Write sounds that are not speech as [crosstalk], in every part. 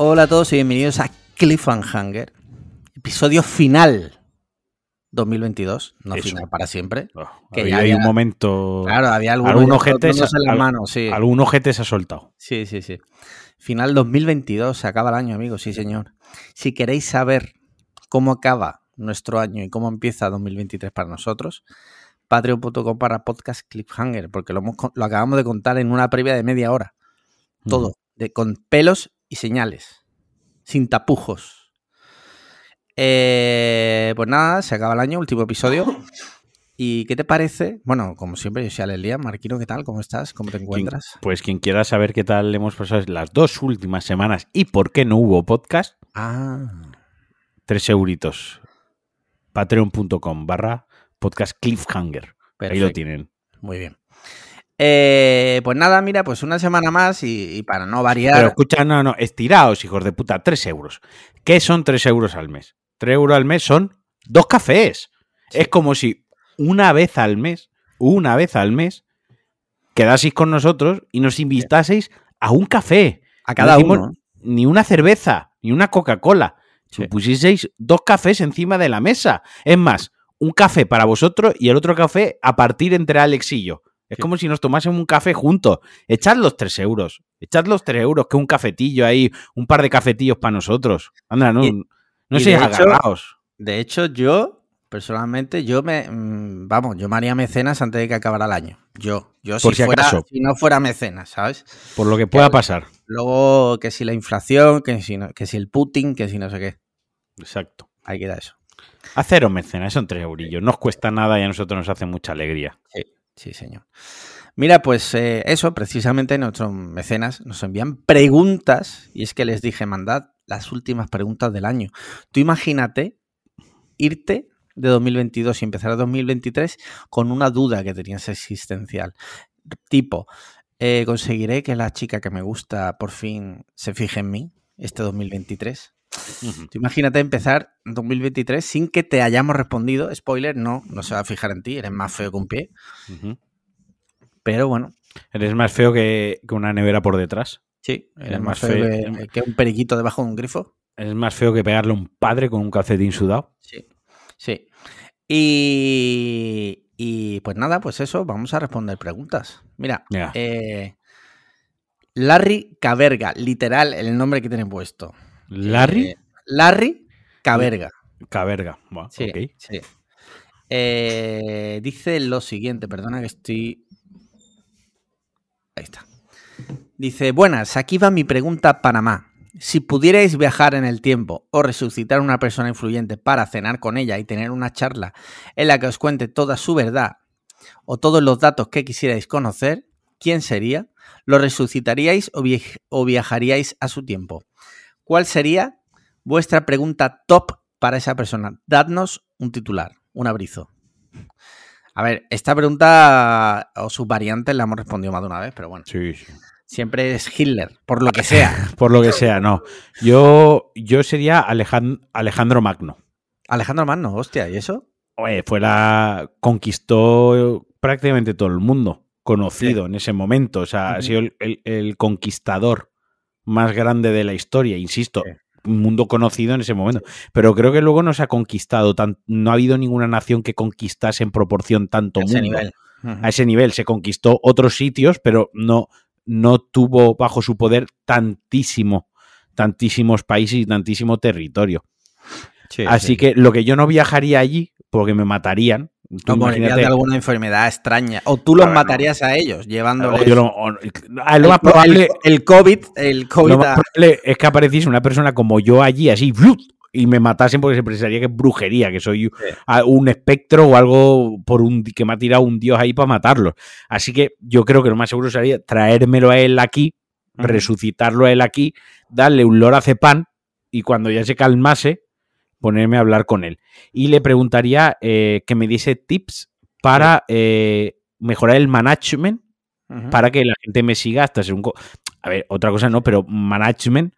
Hola a todos y bienvenidos a Cliffhanger, episodio final 2022, no Eso. final para siempre. Oh, Que había ya había- un momento. Claro, había algún ojete en las al- manos, sí. algún ojete se ha soltado. Sí, sí, sí. Final 2022, se acaba el año, amigos, sí, señor. Si queréis saber cómo acaba nuestro año y cómo empieza 2023 para nosotros, patreon.com para podcast Cliffhanger, porque lo, hemos lo acabamos de contar en una previa de media hora. Todo, de, con pelos y señales, sin tapujos. Eh, pues nada, se acaba el año, último episodio. [laughs] ¿Y qué te parece? Bueno, como siempre, yo soy Alex Lía. Marquino, ¿qué tal? ¿Cómo estás? ¿Cómo te Quien- encuentras? pues quien quiera saber qué tal hemos pasado las dos últimas semanas y por qué no hubo podcast, Ah, tres euritos. Patreon.com barra podcast Cliffhanger. Ahí lo tienen. Muy bien. Eh, pues nada, mira, pues una semana más y, y para no variar. Pero escucha, no, no, estiraos, hijos de puta, tres euros. ¿Qué son tres euros al mes? Tres euros al mes son dos cafés. Sí. Es como si una vez al mes, una vez al mes, quedaseis con nosotros y nos invitaseis a un café. a cada no uno. Ni una cerveza, ni una Coca-Cola. Si Sí. pusieseis dos cafés encima de la mesa. Es más, un café para vosotros y el otro café a partir entre Alex y yo. Es Sí. como si nos tomásemos un café juntos. Echad los tres euros. Echad los tres euros, que un cafetillo ahí, un par de cafetillos para nosotros. Anda, no, Y- no seáis de hecho- agarrados. De hecho, yo, personalmente, yo me. mm, Vamos, yo me haría mecenas antes de que acabara el año. Yo. Yo, Por si, si fuera, acaso. si no fuera mecenas, ¿sabes? Por lo que pueda que- pasar. Luego, que si la inflación, que si, no- que si el Putin, que si no sé qué. Exacto. Ahí queda eso. Haceros mecenas, son tres eurillos. No os cuesta nada y a nosotros nos hace mucha alegría. Sí, señor. Mira, pues eh, eso, precisamente nuestros mecenas nos envían preguntas y es que les dije, mandad las últimas preguntas del año. Tú imagínate irte de 2022 y empezar 2023 con una duda que tenías existencial. Tipo, eh, ¿conseguiré que la chica que me gusta por fin se fije en mí este 2023? Ujú. Tú imagínate empezar 2023 sin que te hayamos respondido. Spoiler, no, no se va a fijar en ti, eres más feo que un pie. Pero bueno, Eres más feo que, que una nevera por detrás. Sí, eres Es más más feo feo. que, que un periquito debajo de un grifo. Es más feo que pegarle a un padre con un calcetín sudado. Sí. Sí. Y, y pues nada, pues eso, vamos a responder preguntas. Mira, eh, Larry Caberga, literal el nombre que tiene puesto. Larry Eh, Larry Caberga. Caberga. Buah, Sí, sí. Eh, dice lo siguiente, perdona que estoy. Ahí está. Dice, buenas, aquí va mi pregunta a Panamá. Si pudierais viajar en el tiempo o resucitar a una persona influyente para cenar con ella y tener una charla en la que os cuente toda su verdad o todos los datos que quisierais conocer, ¿quién sería? ¿Lo resucitaríais o, viaj- o viajaríais a su tiempo? ¿Cuál sería vuestra pregunta top para esa persona? Dadnos un titular, un abrizo. A ver, esta pregunta o sus variantes la hemos respondido más de una vez, pero bueno, Sí, sí. siempre es Hitler, por lo que sea. [laughs] Por lo que sea, no. Yo, yo sería Alejan- Alejandro Magno. Alejandro Magno, hostia, ¿y eso? Oye, fue la. conquistó prácticamente todo el mundo conocido en ese momento. O sea, ha sido el, el- el conquistador más grande de la historia, insisto. Sí. Un mundo conocido en ese momento. Pero creo que luego no se ha conquistado tan. No ha habido ninguna nación que conquistase en proporción tanto A ese mundo. nivel. Ujú. a ese nivel. Se conquistó otros sitios, pero no, no tuvo bajo su poder tantísimo, tantísimos países y tantísimo territorio. Sí, Así sí. que lo que yo no viajaría allí, porque me matarían. Tú No de alguna enfermedad extraña. O tú los A ver, no. matarías a ellos, llevándoles. yo no- o- ah, lo el, más probable, el- el COVID, el COVID lo más probable es que apareciese una persona como yo allí, así, y me matasen porque se pensaría que es brujería, que soy un espectro o algo por un que me ha tirado un dios ahí para matarlo. Así que yo creo que lo más seguro sería traérmelo a él aquí, resucitarlo a él aquí, darle un lorazepam y cuando ya se calmase, ponerme a hablar con él. Y le preguntaría eh, que me diese tips para eh, mejorar el management para que la gente me siga hasta ser un... A ver, otra cosa no, pero management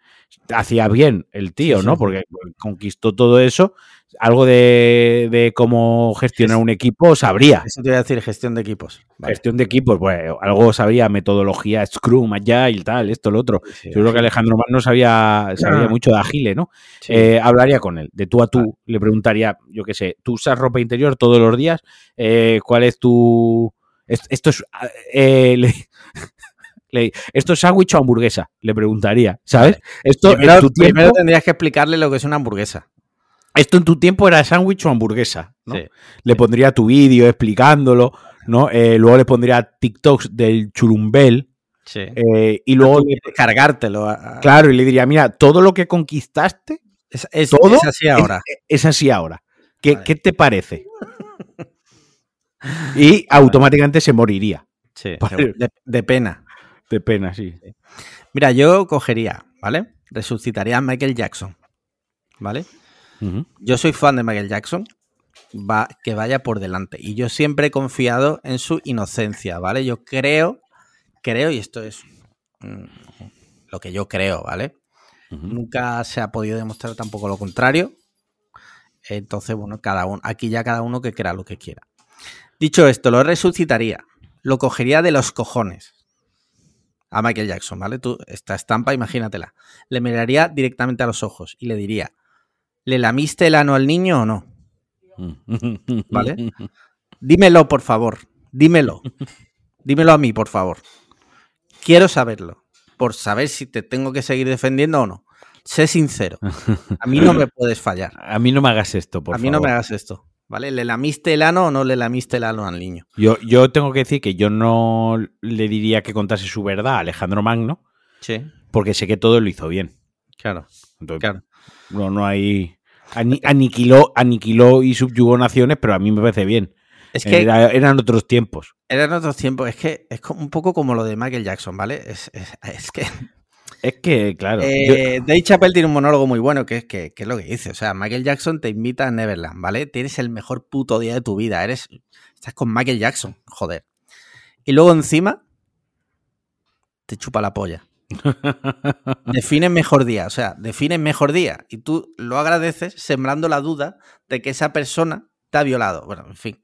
hacía bien el tío, ¿no? Porque conquistó todo eso. Algo de, de cómo gestionar un equipo sabría. Eso te voy a decir, gestión de equipos. Gestión de equipos, pues algo sabría, metodología, Scrum, y tal, esto, lo otro. Yo creo que Alejandro Mar no sabía, sabía mucho de Agile, ¿no? Eh, hablaría con él, de tú a tú, le preguntaría, yo qué sé, ¿tú usas ropa interior todos los días? Eh, ¿Cuál es tu...? Esto es... Eh, ¿Esto es sándwich o hamburguesa? Le preguntaría, ¿sabes? Esto primero, tu tiempo, tendrías que explicarle lo que es una hamburguesa. Esto en tu tiempo era sándwich o hamburguesa, ¿no? Le pondría tu vídeo explicándolo, ¿no? Eh, luego le pondría TikToks del churumbel. Sí. Eh, y luego cargártelo. Claro, y le diría, mira, todo lo que conquistaste es, todo es así ahora. Es, así ahora. ¿Qué, ¿Qué, te parece? [laughs] y automáticamente se moriría. Sí, de, pena. De pena, sí. Mira, yo cogería, ¿vale? Resucitaría a Michael Jackson, ¿vale? Yo soy fan de Michael Jackson, va, que vaya por delante. Y yo siempre he confiado en su inocencia, ¿vale? Yo creo, creo, y esto es mm, lo que yo creo, ¿vale? Nunca se ha podido demostrar tampoco lo contrario. Entonces, bueno, cada uno, aquí ya cada uno que crea lo que quiera. Dicho esto, lo resucitaría. Lo cogería de los cojones a Michael Jackson, ¿vale? Tú, esta estampa, imagínatela. Le miraría directamente a los ojos y le diría, ¿le lamiste el ano al niño o no? [laughs] ¿Vale? Dímelo, por favor. Dímelo. Dímelo a mí, por favor. Quiero saberlo. Por saber si te tengo que seguir defendiendo o no. Sé sincero. A mí no me puedes fallar. [laughs] A mí no me hagas esto, por favor. A mí no me hagas esto. ¿Vale? ¿Le lamiste el ano o no le lamiste el ano al niño? Yo, yo tengo que decir que yo no le diría que contase su verdad a Alejandro Magno. Sí. Porque sé que todo lo hizo bien. Claro. claro. No, no hay. aniquiló, aniquiló y subyugó naciones, pero a mí me parece bien. Es que eran otros tiempos. Eran otros tiempos. Es que es un poco como lo de Michael Jackson, ¿vale? Es, es que es que, claro. Eh, Dave Chappelle tiene un monólogo muy bueno que es, que, es lo que dice. O sea, Michael Jackson te invita a Neverland, ¿vale? Tienes el mejor puto día de tu vida. Eres. Estás con Michael Jackson, joder. Y luego encima. Te chupa la polla. [laughs] define mejor día. O sea, define mejor día. Y tú lo agradeces sembrando la duda de que esa persona te ha violado. Bueno, en fin.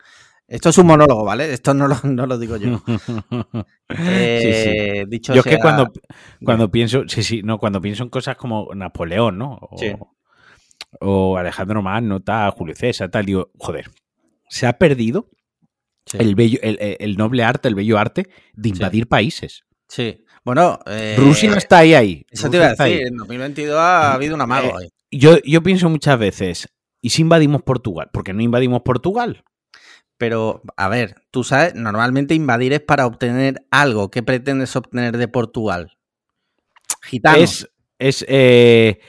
Esto es un monólogo, ¿vale? Esto no lo, no lo digo yo. [laughs] Eh, dicho yo es que cuando, cuando pienso, sí, sí, no, cuando pienso en cosas como Napoleón, ¿no? O, o Alejandro Magno, tal, Julio César, tal, digo, joder, se ha perdido el, bello, el, noble arte, el bello arte de invadir países. Sí. Bueno, eh, Rusia está ahí, ahí. Eso te iba a decir, en 2022 ha habido un amago eh, ahí. Yo, yo pienso muchas veces, ¿y si invadimos Portugal? ¿Por qué no invadimos Portugal? Pero, a ver, tú sabes, normalmente invadir es para obtener algo. ¿Qué pretendes obtener de Portugal? Gitanos. Es, eh,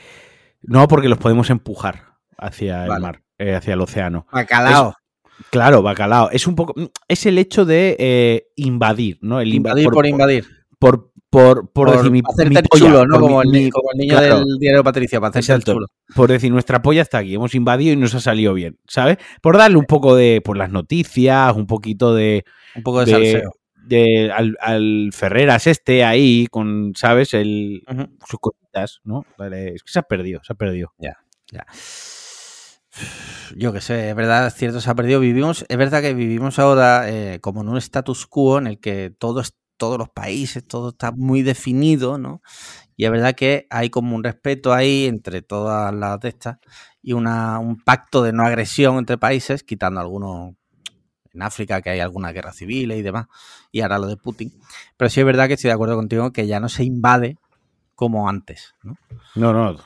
no, porque los podemos empujar hacia el mar, eh, hacia el océano. Bacalao. claro, bacalao. Es un poco. Es el hecho de eh, invadir, ¿no? El invadir por, invadir. Por, por, por, decir mi, chulo, ¿no? Como, el, niño del diario Patricia, para hacerse el chulo. Por decir, nuestra polla está aquí, hemos invadido y nos ha salido bien, ¿sabes? Por darle un poco de, por las noticias, un poquito de... Un poco de, salseo. De, al, Ferreras este ahí, con, ¿sabes? El, Sus cositas, ¿no? es que se ha perdido, se ha perdido. Ya, ya. Yo qué sé, es verdad, es cierto, se ha perdido. Vivimos, es verdad que vivimos ahora eh, como en un status quo en el que todo es todos los países, todo está muy definido, ¿no? Y es verdad que hay como un respeto ahí entre todas las de estas y una, un pacto de no agresión entre países, quitando algunos en África que hay alguna guerra civil y demás, y ahora lo de Putin. Pero sí es verdad que estoy de acuerdo contigo que ya no se invade como antes, ¿no? No, no.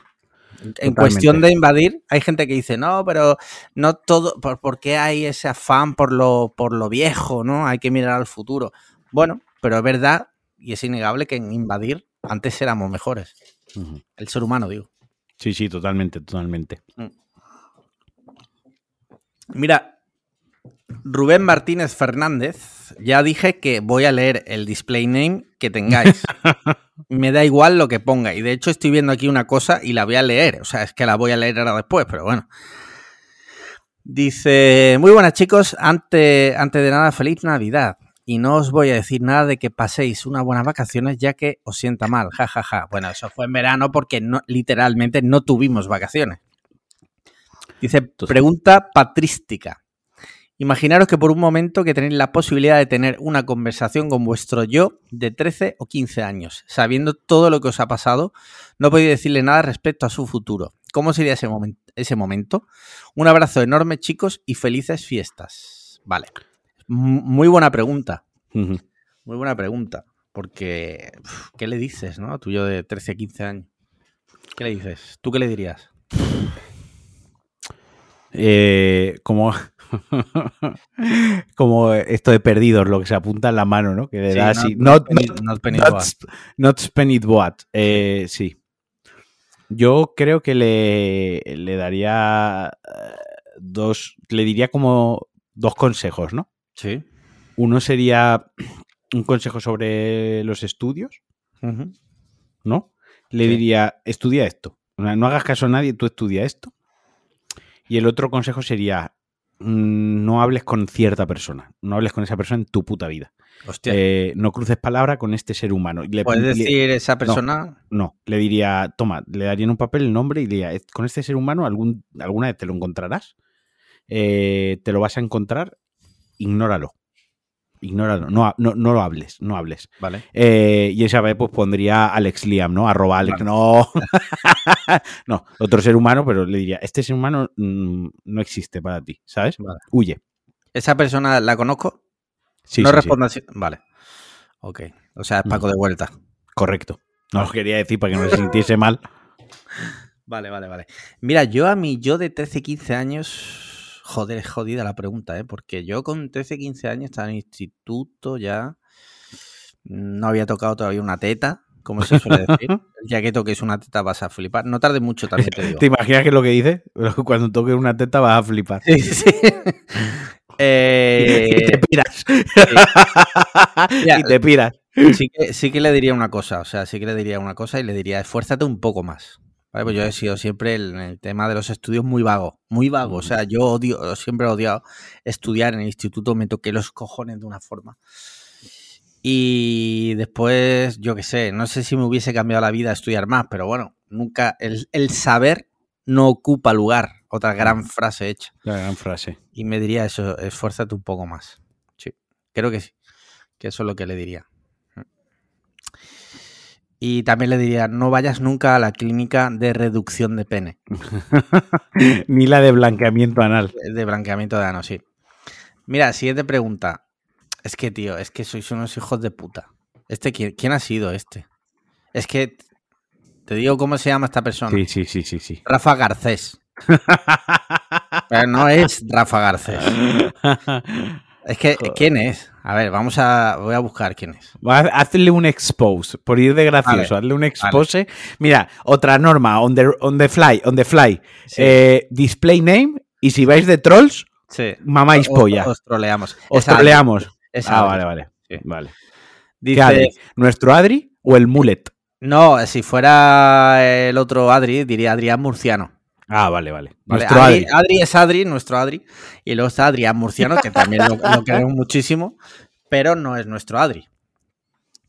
En cuestión de invadir, hay gente que dice, no, pero no todo, ¿por, qué hay ese afán por lo, por lo viejo, no? Hay que mirar al futuro. Bueno, pero es verdad y es innegable que en invadir antes éramos mejores. El ser humano, digo. Sí, sí, totalmente, totalmente. Mm. Mira, Rubén Martínez Fernández, ya dije que voy a leer el display name que tengáis. [laughs] Me da igual lo que ponga. Y de hecho estoy viendo aquí una cosa y la voy a leer. O sea, es que la voy a leer ahora después, pero bueno. Dice, muy buenas chicos, antes, antes de nada, feliz Navidad. Y no os voy a decir nada de que paséis unas buenas vacaciones ya que os sienta mal, jajaja. Ja, ja. Bueno, eso fue en verano porque no, literalmente no tuvimos vacaciones. Dice, pregunta patrística. Imaginaros que por un momento que tenéis la posibilidad de tener una conversación con vuestro yo de 13 o 15 años, sabiendo todo lo que os ha pasado, no podéis decirle nada respecto a su futuro. ¿Cómo sería ese, momen ese momento? Un abrazo enorme, chicos, y felices fiestas. Vale. Muy buena pregunta. Muy buena pregunta. Porque, ¿qué le dices, no? Tú yo de 13, 15 años. ¿Qué le dices? ¿Tú qué le dirías? Eh, como, [laughs] como esto de perdidos, lo que se apunta en la mano, ¿no? Que le da así. Not, not, not, eh, sí. Yo creo que le, le daría eh, dos. Le diría como dos consejos, ¿no? Sí. Uno sería [clears throat] un consejo sobre los estudios, ¿no? Le diría, estudia esto. No hagas caso a nadie, tú estudia esto. Y el otro consejo sería, mm, no hables con cierta persona, no hables con esa persona en tu puta vida. Eh, no cruces palabra con este ser humano. Le, ¿Puedes decir esa persona? No, le diría, toma, le daría en un papel el nombre y diría, con este ser humano algún, alguna vez te lo encontrarás, eh, te lo vas a encontrar ignóralo. Ignóralo, no, no, no, lo hables, no hables. Vale. Eh, y esa vez pues pondría Alex Liam, ¿no? Arroba Alex, no. [laughs] no, otro ser humano, pero le diría, este ser humano mm, no existe para ti, ¿sabes? Huye. ¿Esa persona la conozco? Sí, no sí, así. Vale. Ok. O sea, es Paco de vuelta. Correcto. No lo quería decir para que no se sintiese mal. [laughs] Vale, vale, vale. Mira, yo a mí, yo de 13, 15 años Joder, es jodida la pregunta, ¿eh? Porque yo con 13, 15 años estaba en instituto ya. No había tocado todavía una teta, como se suele decir. [laughs] ya que toques una teta vas a flipar. No tarde mucho también, te digo. ¿Te imaginas que es lo que dice? [laughs] Cuando toques una teta vas a flipar. Sí, sí. Eh... [laughs] y te piras. y te piras. Sí que, sí que le diría una cosa, o sea, sí que le diría una cosa y le diría, esfuérzate un poco más. Pues yo he sido siempre el, el, tema de los estudios muy vago, muy vago. O sea, yo odio, siempre he odiado estudiar en el instituto, me toqué los cojones de una forma. Y después, yo qué sé, no sé si me hubiese cambiado la vida estudiar más, pero bueno, nunca, el, el saber no ocupa lugar. Otra gran frase hecha. La gran frase. Y me diría eso, esfuérzate un poco más. Sí, creo que sí, que eso es lo que le diría. Y también le diría, no vayas nunca a la clínica de reducción de pene. [laughs] Ni la de blanqueamiento anal. De blanqueamiento de ano, sí. Mira, siguiente pregunta. Es que, tío, es que sois unos hijos de puta. Este, ¿quién, quién ha sido este? Es que te digo cómo se llama esta persona. Sí, sí, sí, sí, sí. Rafa Garcés. [laughs] Pero no es Rafa Garcés. [laughs] Es que, ¿quién es? A ver, vamos a. Voy a buscar quién es. Hazle un expose, por ir de gracioso, hazle un expose. Mira, otra norma, on the, on the fly, on the fly. Eh, display name, y si vais de trolls, sí. mamáis polla. Os troleamos. Os troleamos. ah, vale, vale. Sí. vale. Dice, Adri? ¿Nuestro Adri o el Mulet? No, si fuera el otro Adri, diría Adrián Murciano. Ah, vale, vale. Nuestro Adri, Adri. es Adri, nuestro Adri. Y luego está Adrián Murciano, que también lo, lo, queremos muchísimo, pero no es nuestro Adri.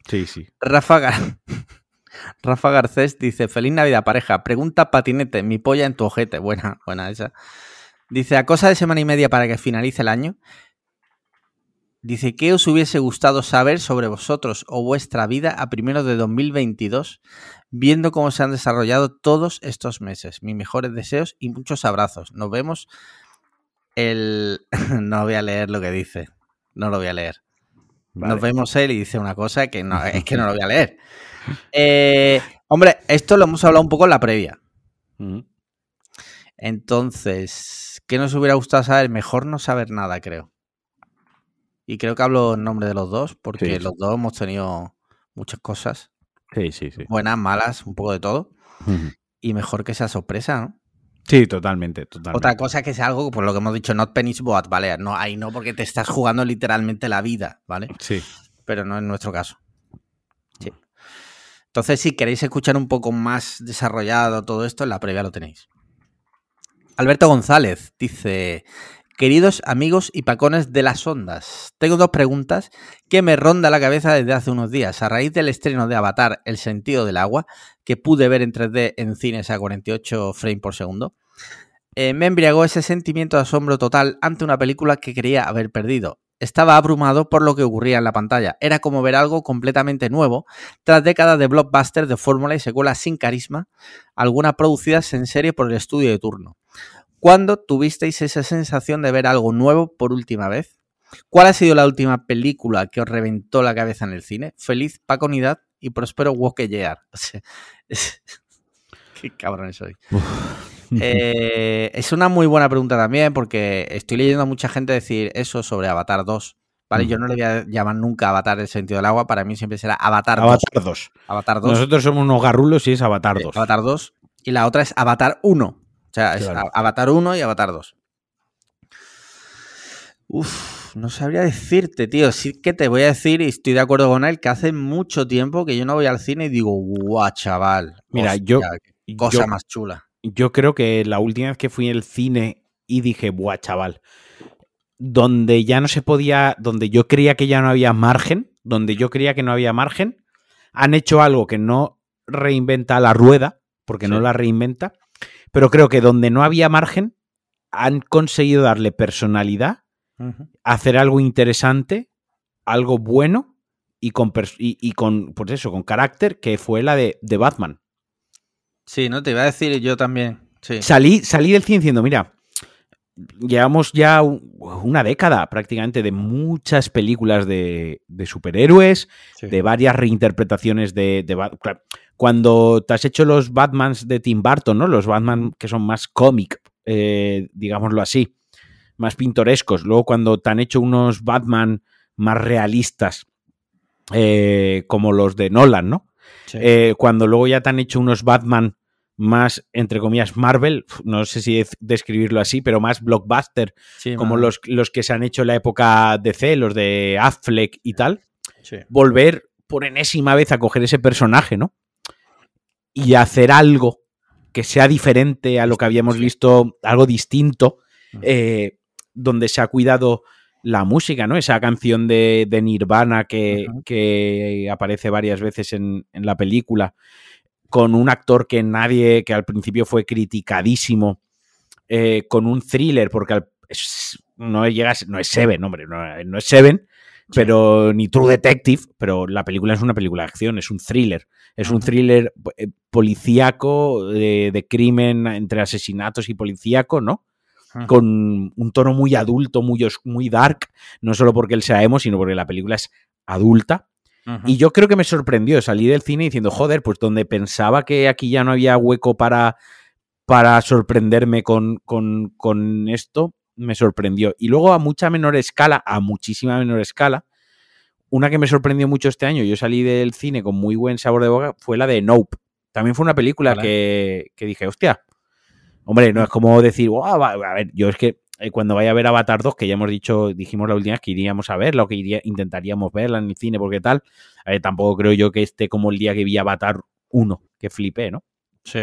Sí, sí. Rafa, Gar... [laughs] Rafa Garcés dice: Feliz Navidad, pareja. Pregunta patinete, mi polla en tu ojete. Buena, buena esa. Dice: A cosa de semana y media para que finalice el año. Dice, ¿qué os hubiese gustado saber sobre vosotros o vuestra vida a primero de 2022, viendo cómo se han desarrollado todos estos meses? Mis mejores deseos y muchos abrazos. Nos vemos el... [laughs] no voy a leer lo que dice. No lo voy a leer. Vale. Nos vemos él y dice una cosa que no, [laughs] es que no lo voy a leer. Eh, hombre, esto lo hemos hablado un poco en la previa. Entonces, ¿qué nos hubiera gustado saber? Mejor no saber nada, creo. Y creo que hablo en nombre de los dos, porque sí, los dos hemos tenido muchas cosas. Sí, sí, sí. Buenas, malas, un poco de todo. Uh -huh. Y mejor que sea sorpresa, ¿no? Sí, totalmente, totalmente. Otra cosa que sea algo, por lo que hemos dicho, not pennies boat, ¿vale? No, ahí no, porque te estás jugando literalmente la vida, ¿vale? Sí. Pero no es nuestro caso. Sí. Entonces, si queréis escuchar un poco más desarrollado todo esto, en la previa lo tenéis. Alberto González dice, Queridos amigos y pacones de las ondas, tengo dos preguntas que me ronda la cabeza desde hace unos días. A raíz del estreno de Avatar, El sentido del agua, que pude ver en 3D en cines a 48 frames por segundo, eh, me embriagó ese sentimiento de asombro total ante una película que quería haber perdido. Estaba abrumado por lo que ocurría en la pantalla. Era como ver algo completamente nuevo, tras décadas de blockbusters de fórmula y secuelas sin carisma, algunas producidas en serie por el estudio de turno. ¿Cuándo tuvisteis esa sensación de ver algo nuevo por última vez? ¿Cuál ha sido la última película que os reventó la cabeza en el cine? Feliz Paco Unidad y próspero Wokeyear. [laughs] O sea, es... [laughs] Qué cabrón soy. Eh, es una muy buena pregunta también porque estoy leyendo a mucha gente decir eso sobre Avatar 2. ¿Vale? Yo no le voy a llamar nunca Avatar el sentido del agua, para mí siempre será Avatar 2. Avatar 2. Avatar 2. Nosotros somos unos garrulos y es Avatar 2. Eh, Avatar 2. Y la otra es Avatar 1. O sea, es Claro. Avatar 1 y Avatar 2. Uf, no sabría decirte, tío. Sí que te voy a decir, y estoy de acuerdo con él, que hace mucho tiempo que yo no voy al cine y digo, guau, chaval. Mira, yo- cosa yo- más chula. yo creo que la última vez que fui al cine y dije, buah, chaval, donde ya no se podía, donde yo creía que ya no había margen, donde yo creía que no había margen, han hecho algo que no reinventa la rueda, porque no la reinventa, pero creo que donde no había margen, han conseguido darle personalidad, hacer algo interesante, algo bueno y con, y, y con pues eso, con carácter, que fue la de, de Batman. Sí, no te iba a decir yo también. Sí. Salí, salí del cine diciendo, mira, llevamos ya un- una década prácticamente de muchas películas de, de superhéroes, sí. de varias reinterpretaciones de, de claro, Cuando te has hecho los Batmans de Tim Burton, ¿no? Los Batman que son más cómic, eh, digámoslo así, más pintorescos. Luego cuando te han hecho unos Batman más realistas, eh, como los de Nolan, ¿no? Sí. Eh, cuando luego ya te han hecho unos Batman más, entre comillas, Marvel, no sé si es describirlo así, pero más blockbuster, Sí, como los, los que se han hecho en la época DC, los de Affleck y tal, Sí. volver por enésima vez a coger ese personaje, ¿no? Y hacer algo que sea diferente a lo que habíamos Sí. visto, algo distinto, Mm. eh, donde se ha cuidado la música, ¿no? Esa canción de, de Nirvana que, que aparece varias veces en, en la película, con un actor que nadie, que al principio fue criticadísimo, eh, con un thriller, porque al- es- no llega, no es Seven, hombre, no, no es Seven, pero ni True Detective, pero la película es una película de acción, es un thriller, es un thriller eh, policíaco de, de crimen entre asesinatos y policíaco, ¿no? Con un tono muy adulto, muy, muy dark, no solo porque él sea emo, sino porque la película es adulta. Y yo creo que me sorprendió salir del cine diciendo, joder, pues donde pensaba que aquí ya no había hueco para, para sorprenderme con, con, con esto, me sorprendió. Y luego a mucha menor escala, a muchísima menor escala, una que me sorprendió mucho este año, yo salí del cine con muy buen sabor de boca, fue la de Nope. También fue una película que, que dije, hostia, hombre, no es como decir, "Guau, va- a ver, yo es que eh, cuando vaya a ver Avatar 2, que ya hemos dicho, dijimos la última vez que iríamos a verla o que iría, intentaríamos verla en el cine porque tal, ver, tampoco creo yo que esté como el día que vi Avatar 1, que flipé, ¿no? Sí.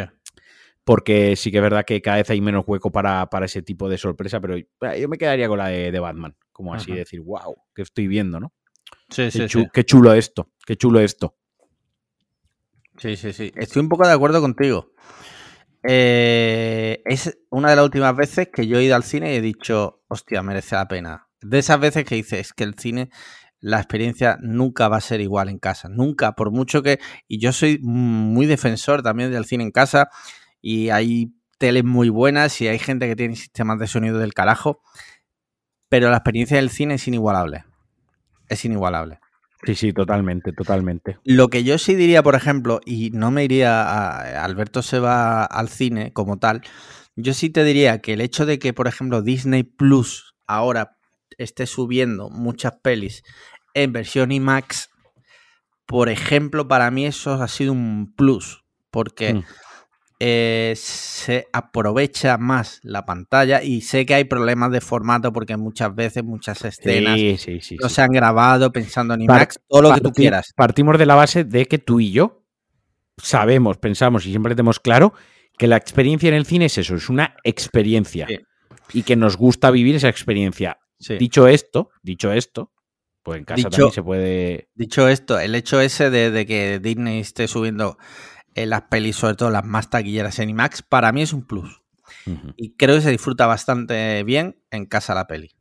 Porque sí que es verdad que cada vez hay menos hueco para, para ese tipo de sorpresa, pero eh, yo me quedaría con la de, de Batman, como así Ajá. decir, wow, que estoy viendo, ¿no? Sí, Qué, sí, sí. qué chulo esto, qué chulo esto. Sí, sí, sí. Estoy un poco de acuerdo contigo. Eh, es una de las últimas veces que yo he ido al cine y he dicho, hostia, merece la pena. De esas veces que dices que el cine, la experiencia nunca va a ser igual en casa. Nunca, por mucho que. Y yo soy muy defensor también del cine en casa. Y hay teles muy buenas y hay gente que tiene sistemas de sonido del carajo. Pero la experiencia del cine es inigualable. Es inigualable. Sí, sí, totalmente, totalmente. Lo que yo sí diría, por ejemplo, y no me iría a Alberto se va al cine como tal, yo sí te diría que el hecho de que, por ejemplo, Disney Plus ahora esté subiendo muchas pelis en versión IMAX, por ejemplo, para mí eso ha sido un plus, porque Mm. Eh, se aprovecha más la pantalla y sé que hay problemas de formato porque muchas veces, muchas escenas Sí, sí, sí. no se han grabado pensando en IMAX, todo lo que tú quieras. Partimos de la base de que tú y yo sabemos, pensamos y siempre tenemos claro que la experiencia en el cine es eso, es una experiencia. Y que nos gusta vivir esa experiencia. Dicho esto, dicho esto, pues en casa Dicho- también se puede. Dicho esto, el hecho ese de, de que Disney esté subiendo eh, las pelis, sobre todo las más taquilleras en IMAX, para mí es un plus. Y creo que se disfruta bastante bien en casa la peli.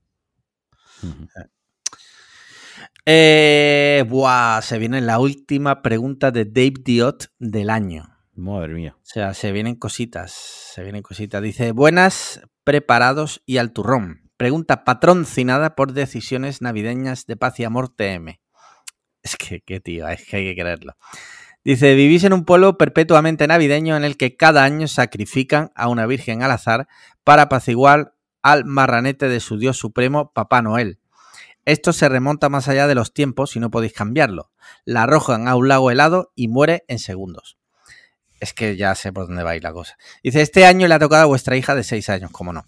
Eh, buah, se viene la última pregunta de Dave Diot del año. Madre mía. O sea, se vienen cositas, se vienen cositas. Dice, buenas, preparados y al turrón. Pregunta patrocinada por decisiones navideñas de paz y amor TM. Es que, qué tío, es que hay que creerlo. Dice, vivís en un pueblo perpetuamente navideño en el que cada año sacrifican a una virgen al azar para apaciguar al marranete de su dios supremo, Papá Noel. Esto se remonta más allá de los tiempos y no podéis cambiarlo. La arrojan a un lago helado y muere en segundos. Es que ya sé por dónde va a ir la cosa. Dice, este año le ha tocado a vuestra hija de 6 años, cómo no.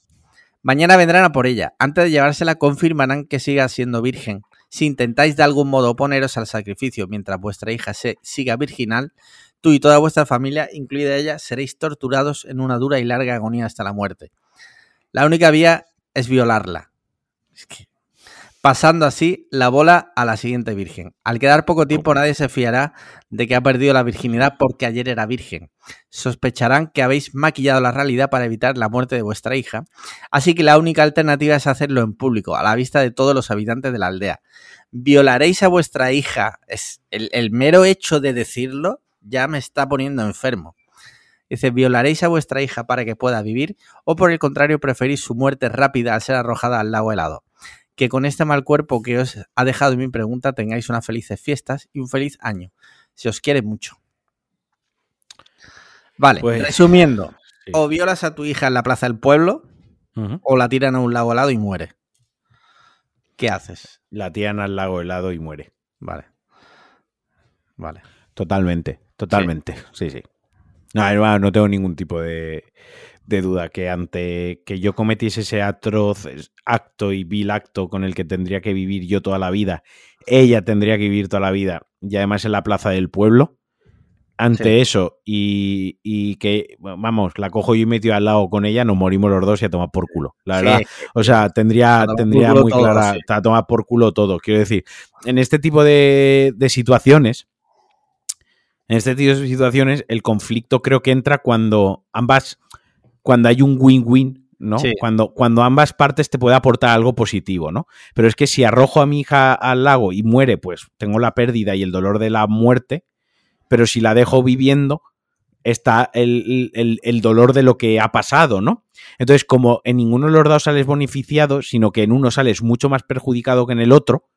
Mañana vendrán a por ella. Antes de llevársela confirmarán que siga siendo virgen. Si intentáis de algún modo oponeros al sacrificio mientras vuestra hija se siga virginal, tú y toda vuestra familia, incluida ella, seréis torturados en una dura y larga agonía hasta la muerte. La única vía es violarla. Es que- Pasando así la bola a la siguiente virgen. Al quedar poco tiempo nadie se fiará de que ha perdido la virginidad porque ayer era virgen. Sospecharán que habéis maquillado la realidad para evitar la muerte de vuestra hija. Así que la única alternativa es hacerlo en público, a la vista de todos los habitantes de la aldea. Violaréis a vuestra hija. Es el, el mero hecho de decirlo ya me está poniendo enfermo. Dice, violaréis a vuestra hija para que pueda vivir o por el contrario preferís su muerte rápida al ser arrojada al lago helado. Que con este mal cuerpo que os ha dejado mi pregunta tengáis unas felices fiestas y un feliz año. Se os quiere mucho. Vale, Pues- resumiendo, Sí. o violas a tu hija en la plaza del pueblo o la tiran a un lago helado y muere. ¿Qué haces? La tiran al lago helado y muere. Vale. Vale. Totalmente, totalmente. Sí, sí. No, hermano, no tengo ningún tipo de, de duda que ante que yo cometiese ese atroz acto y vil acto con el que tendría que vivir yo toda la vida, ella tendría que vivir toda la vida, y además en la plaza del pueblo, ante Sí. eso y, y que, vamos, la cojo yo y metido al lado con ella, nos morimos los dos y a tomar por culo. La Sí, verdad, o sea, tendría, tendría muy todo, clara, sí. a tomar por culo todo. Quiero decir, en este tipo de, de situaciones, en este tipo de situaciones, el conflicto creo que entra cuando ambas, cuando hay un win-win, ¿no? Sí. Cuando, cuando ambas partes te puede aportar algo positivo, ¿no? Pero es que si arrojo a mi hija al lago y muere, pues tengo la pérdida y el dolor de la muerte, pero si la dejo viviendo, está el, el- el dolor de lo que ha pasado, ¿no? Entonces, como en ninguno de los dos sales beneficiado, sino que en uno sales mucho más perjudicado que en el otro,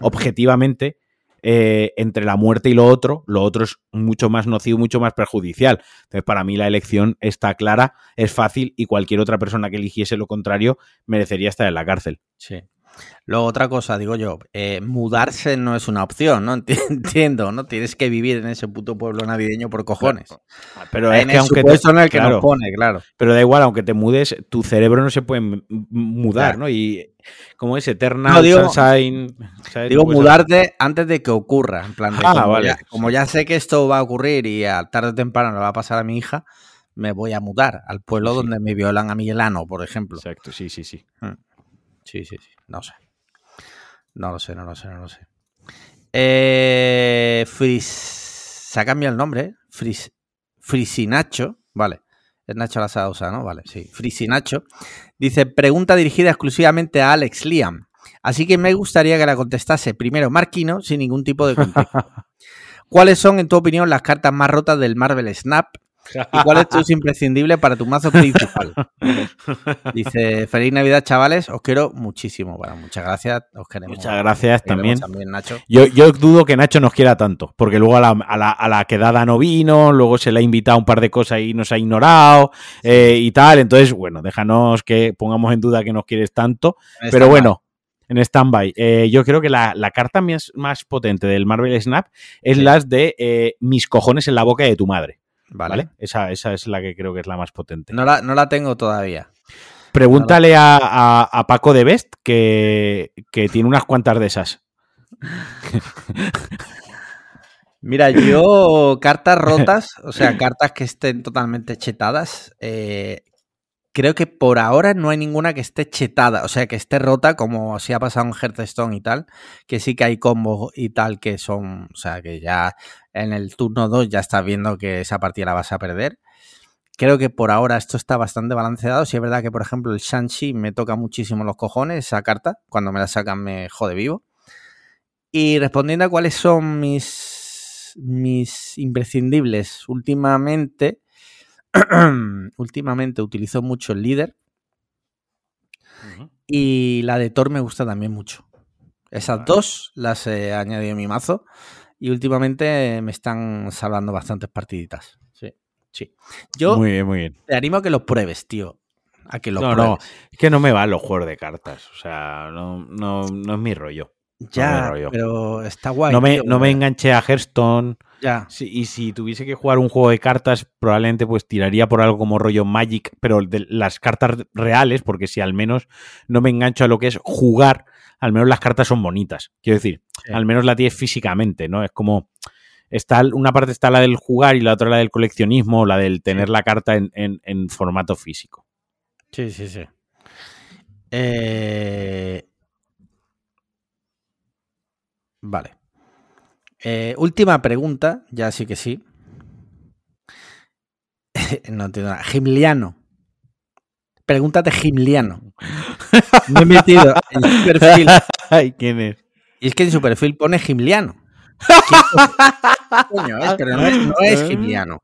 objetivamente, eh, entre la muerte y lo otro, lo otro es mucho más nocivo, mucho más perjudicial. Entonces, para mí la elección está clara, es fácil y cualquier otra persona que eligiese lo contrario merecería estar en la cárcel. Sí. Luego otra cosa, digo yo, eh, mudarse no es una opción, ¿no? [laughs] Enti- Entiendo, ¿no? Tienes que vivir en ese puto pueblo navideño por cojones. Pero es que aunque te- en el que claro, nos pone, claro. pero da igual, aunque te mudes, tu cerebro no se puede mudar, Claro. ¿no? Y como es Eternal No, digo- Sunshine, ¿sabes? Digo, No puedes mudarte antes de que ocurra. En plan, de Ah, como, vale. ya, como ya sé que esto va a ocurrir y a tarde o temprano le va a pasar a mi hija, me voy a mudar al pueblo Sí. donde me violan a Miguelano, por ejemplo. Exacto, sí, sí, sí. Sí, sí, sí. No sé. No lo sé, no lo sé, no lo sé. Eh, Fris... Se ha cambiado el nombre, ¿eh? Fris... Frisinacho. Vale. Es Nacho la Sausa, ¿no? Vale, sí. Frisinacho. Dice, pregunta dirigida exclusivamente a Alex Liam. Así que me gustaría que la contestase primero Marquino sin ningún tipo de contexto. [laughs] ¿Cuáles son, en tu opinión, las cartas más rotas del Marvel Snap? ¿Y cuál es tu [laughs] imprescindible para tu mazo principal? Dice, feliz Navidad, chavales. Os quiero muchísimo. Bueno, muchas gracias. Os queremos. Muchas gracias queremos también. Nacho. Yo, yo dudo que Nacho nos quiera tanto, porque luego a la, a la- a la quedada no vino, luego se le ha invitado un par de cosas y nos ha ignorado eh, y tal. Entonces, bueno, déjanos que pongamos en duda que nos quieres tanto. En Pero bueno, en stand-by. Eh, yo creo que la, la carta más, más potente del Marvel Snap es Sí. las de eh, mis cojones en la boca de tu madre. Vale. ¿Vale? Esa, esa es la que creo que es la más potente. No la, no la tengo todavía. Pregúntale a, a- a Paco de Best que, que tiene unas cuantas de esas. [laughs] Mira, yo cartas rotas, o sea, [laughs] cartas que estén totalmente chetadas, eh, creo que por ahora no hay ninguna que esté chetada, o sea, que esté rota como si ha pasado en Hearthstone y tal, que sí que hay combos y tal que son, o sea, que ya en el turno 2 ya estás viendo que esa partida la vas a perder. Creo que por ahora esto está bastante balanceado. Si es verdad que, por ejemplo, el Shanshi me toca muchísimo los cojones, esa carta. Cuando me la sacan me jode vivo. Y respondiendo a cuáles son mis, mis imprescindibles, últimamente, [clears throat] últimamente utilizo mucho el líder. Y la de Thor me gusta también mucho. Esas dos las he añadido en mi mazo. Y últimamente me están salvando bastantes partiditas. Sí. Sí. Yo muy bien, muy bien. te animo a que lo pruebes, tío. A que lo no, pruebes. no, es que no me van los juegos de cartas. O sea, no, no, no es mi rollo. Ya, rollo. pero está guay. No me, tío, no me enganché a Hearthstone. Ya. Sí, y si tuviese que jugar un juego de cartas, probablemente pues tiraría por algo como rollo Magic, pero de las cartas reales, porque si al menos no me engancho a lo que es jugar, al menos las cartas son bonitas. Quiero decir, Sí. al menos la tienes físicamente, ¿no? Es como. Está, una parte está la del jugar y la otra la del coleccionismo, la del tener la carta en, en- en formato físico. Sí, sí, sí. Eh, Vale. Eh, última pregunta, ya sí que sí. [laughs] no entiendo nada. Gimliano. Pregúntate Gimliano. [laughs] Me he metido en su perfil. [laughs] Ay, ¿quién es? Y es que en su perfil pone Gimliano. ¿Qué coño es? Pero no es, no es Gimliano.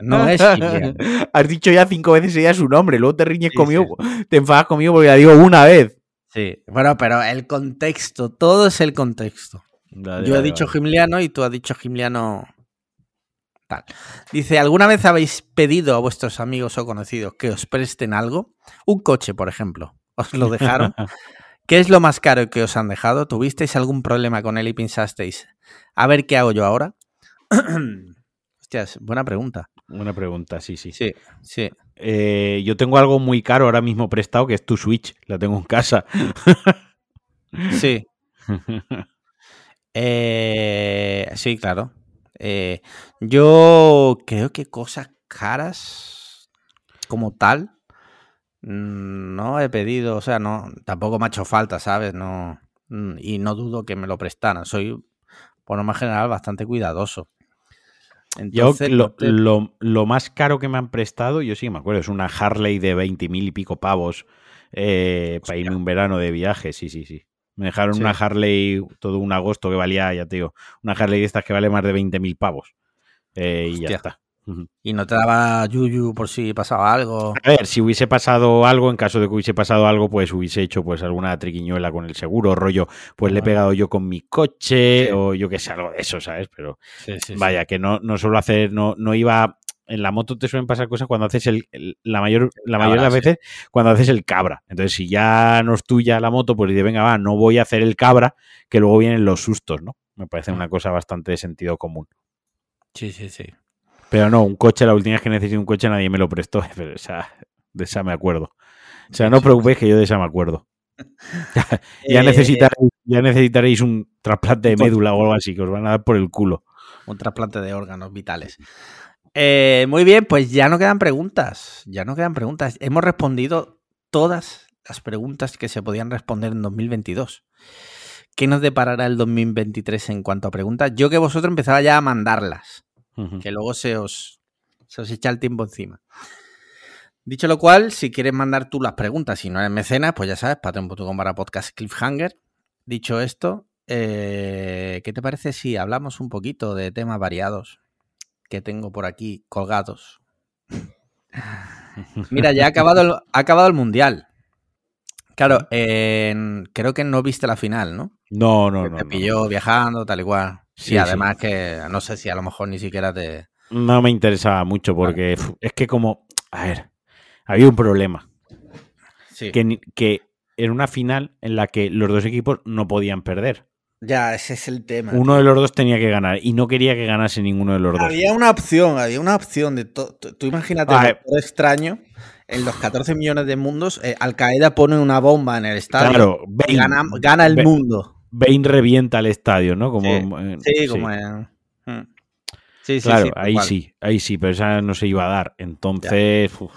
No es Gimliano. Has dicho ya cinco veces ya su nombre, luego te riñes Sí, conmigo, te enfadas conmigo porque la digo una vez. Sí, bueno, pero el contexto, todo es el contexto. Yo he dicho Gimliano y tú has dicho Gimliano tal. Dice, ¿alguna vez habéis pedido a vuestros amigos o conocidos que os presten algo? Un coche, por ejemplo. ¿Os lo dejaron? [laughs] ¿Qué es lo más caro que os han dejado? ¿Tuvisteis algún problema con él y pensasteis, a ver qué hago yo ahora? [clears throat] Hostias, buena pregunta. Buena pregunta, sí, sí. Sí, sí. Eh, yo tengo algo muy caro ahora mismo prestado, que es tu Switch. La tengo en casa. Sí. [laughs] Eh, sí, claro. Eh, yo creo que cosas caras como tal mm, no he pedido, o sea, no tampoco me ha hecho falta, ¿sabes? No mm, y no dudo que me lo prestaran. Soy por norma general bastante cuidadoso. Yo Entonces, lo, te- lo- lo más caro que me han prestado, yo sí me acuerdo, es una Harley de 20 mil y pico pavos eh, para irme un verano de viaje, sí, sí, sí. Me dejaron Sí. una Harley todo un agosto que valía, ya te digo, una Harley de estas que vale más de 20 mil pavos. Eh, y ya está. Y no te daba yuyu por si pasaba algo. A ver, si hubiese pasado algo, en caso de que hubiese pasado algo, pues hubiese hecho pues alguna triquiñuela con el seguro, rollo, pues le he pegado yo con mi coche Sí. o yo qué sé, algo de eso, ¿sabes? Pero Sí, sí, sí. vaya, que no, no suelo hacer, no, no iba. En la moto te suelen pasar cosas cuando haces el, el- la mayor, la mayoría de las Cabra, sí. veces cuando haces el cabra. Entonces, si ya no es tuya la moto, pues dice, venga, va, no voy a hacer el cabra, que luego vienen los sustos, ¿no? Me parece una cosa bastante de sentido común. Sí, sí, sí. Pero no, un coche, la última vez que necesité un coche nadie me lo prestó, [laughs] pero esa, de esa me acuerdo. O sea, no os preocupéis que yo de esa me acuerdo. [laughs] [laughs] ya, Eh, necesitaréis, ya necesitaréis un trasplante de médula o algo así, que os van a dar por el culo. Un trasplante de órganos vitales. Eh, muy bien, pues ya no quedan preguntas. Ya no quedan preguntas. Hemos respondido todas las preguntas que se podían responder en 2022. ¿Qué nos deparará el 2023 en cuanto a preguntas? Yo que vosotros empezaba ya a mandarlas, que luego se os, se os echa el tiempo encima. Dicho lo cual, si quieres mandar tú las preguntas, si no eres mecenas, pues ya sabes, patreon.com para podcast cliffhanger. Dicho esto, eh, ¿qué te parece si hablamos un poquito de temas variados que tengo por aquí colgados? [laughs] Mira, ya ha acabado el, ha acabado el mundial. Claro, creo que no viste la final, ¿no? No, no, Que no. te no. pilló viajando, tal y cual. Sí, además que no sé si a lo mejor ni siquiera te. No me interesaba mucho porque es que como, a ver, había un problema. Sí. Que, que era una final en la que los dos equipos no podían perder. Ya, ese es el tema. Uno de los dos tenía que ganar y no quería que ganase ninguno de los dos. Había una opción, había una opción de todo. Tú imagínate Ah, eh. Extraño. En los 14 millones de mundos, eh, Al Qaeda pone una bomba en el estadio Claro, y Bane, gana, gana el mundo. Bane revienta el estadio, ¿no? Como, Sí, eh, Sí, como en. Mm. Sí, sí, Claro, sí, ahí sí, ahí sí, pero esa no se iba a dar. Entonces, uf,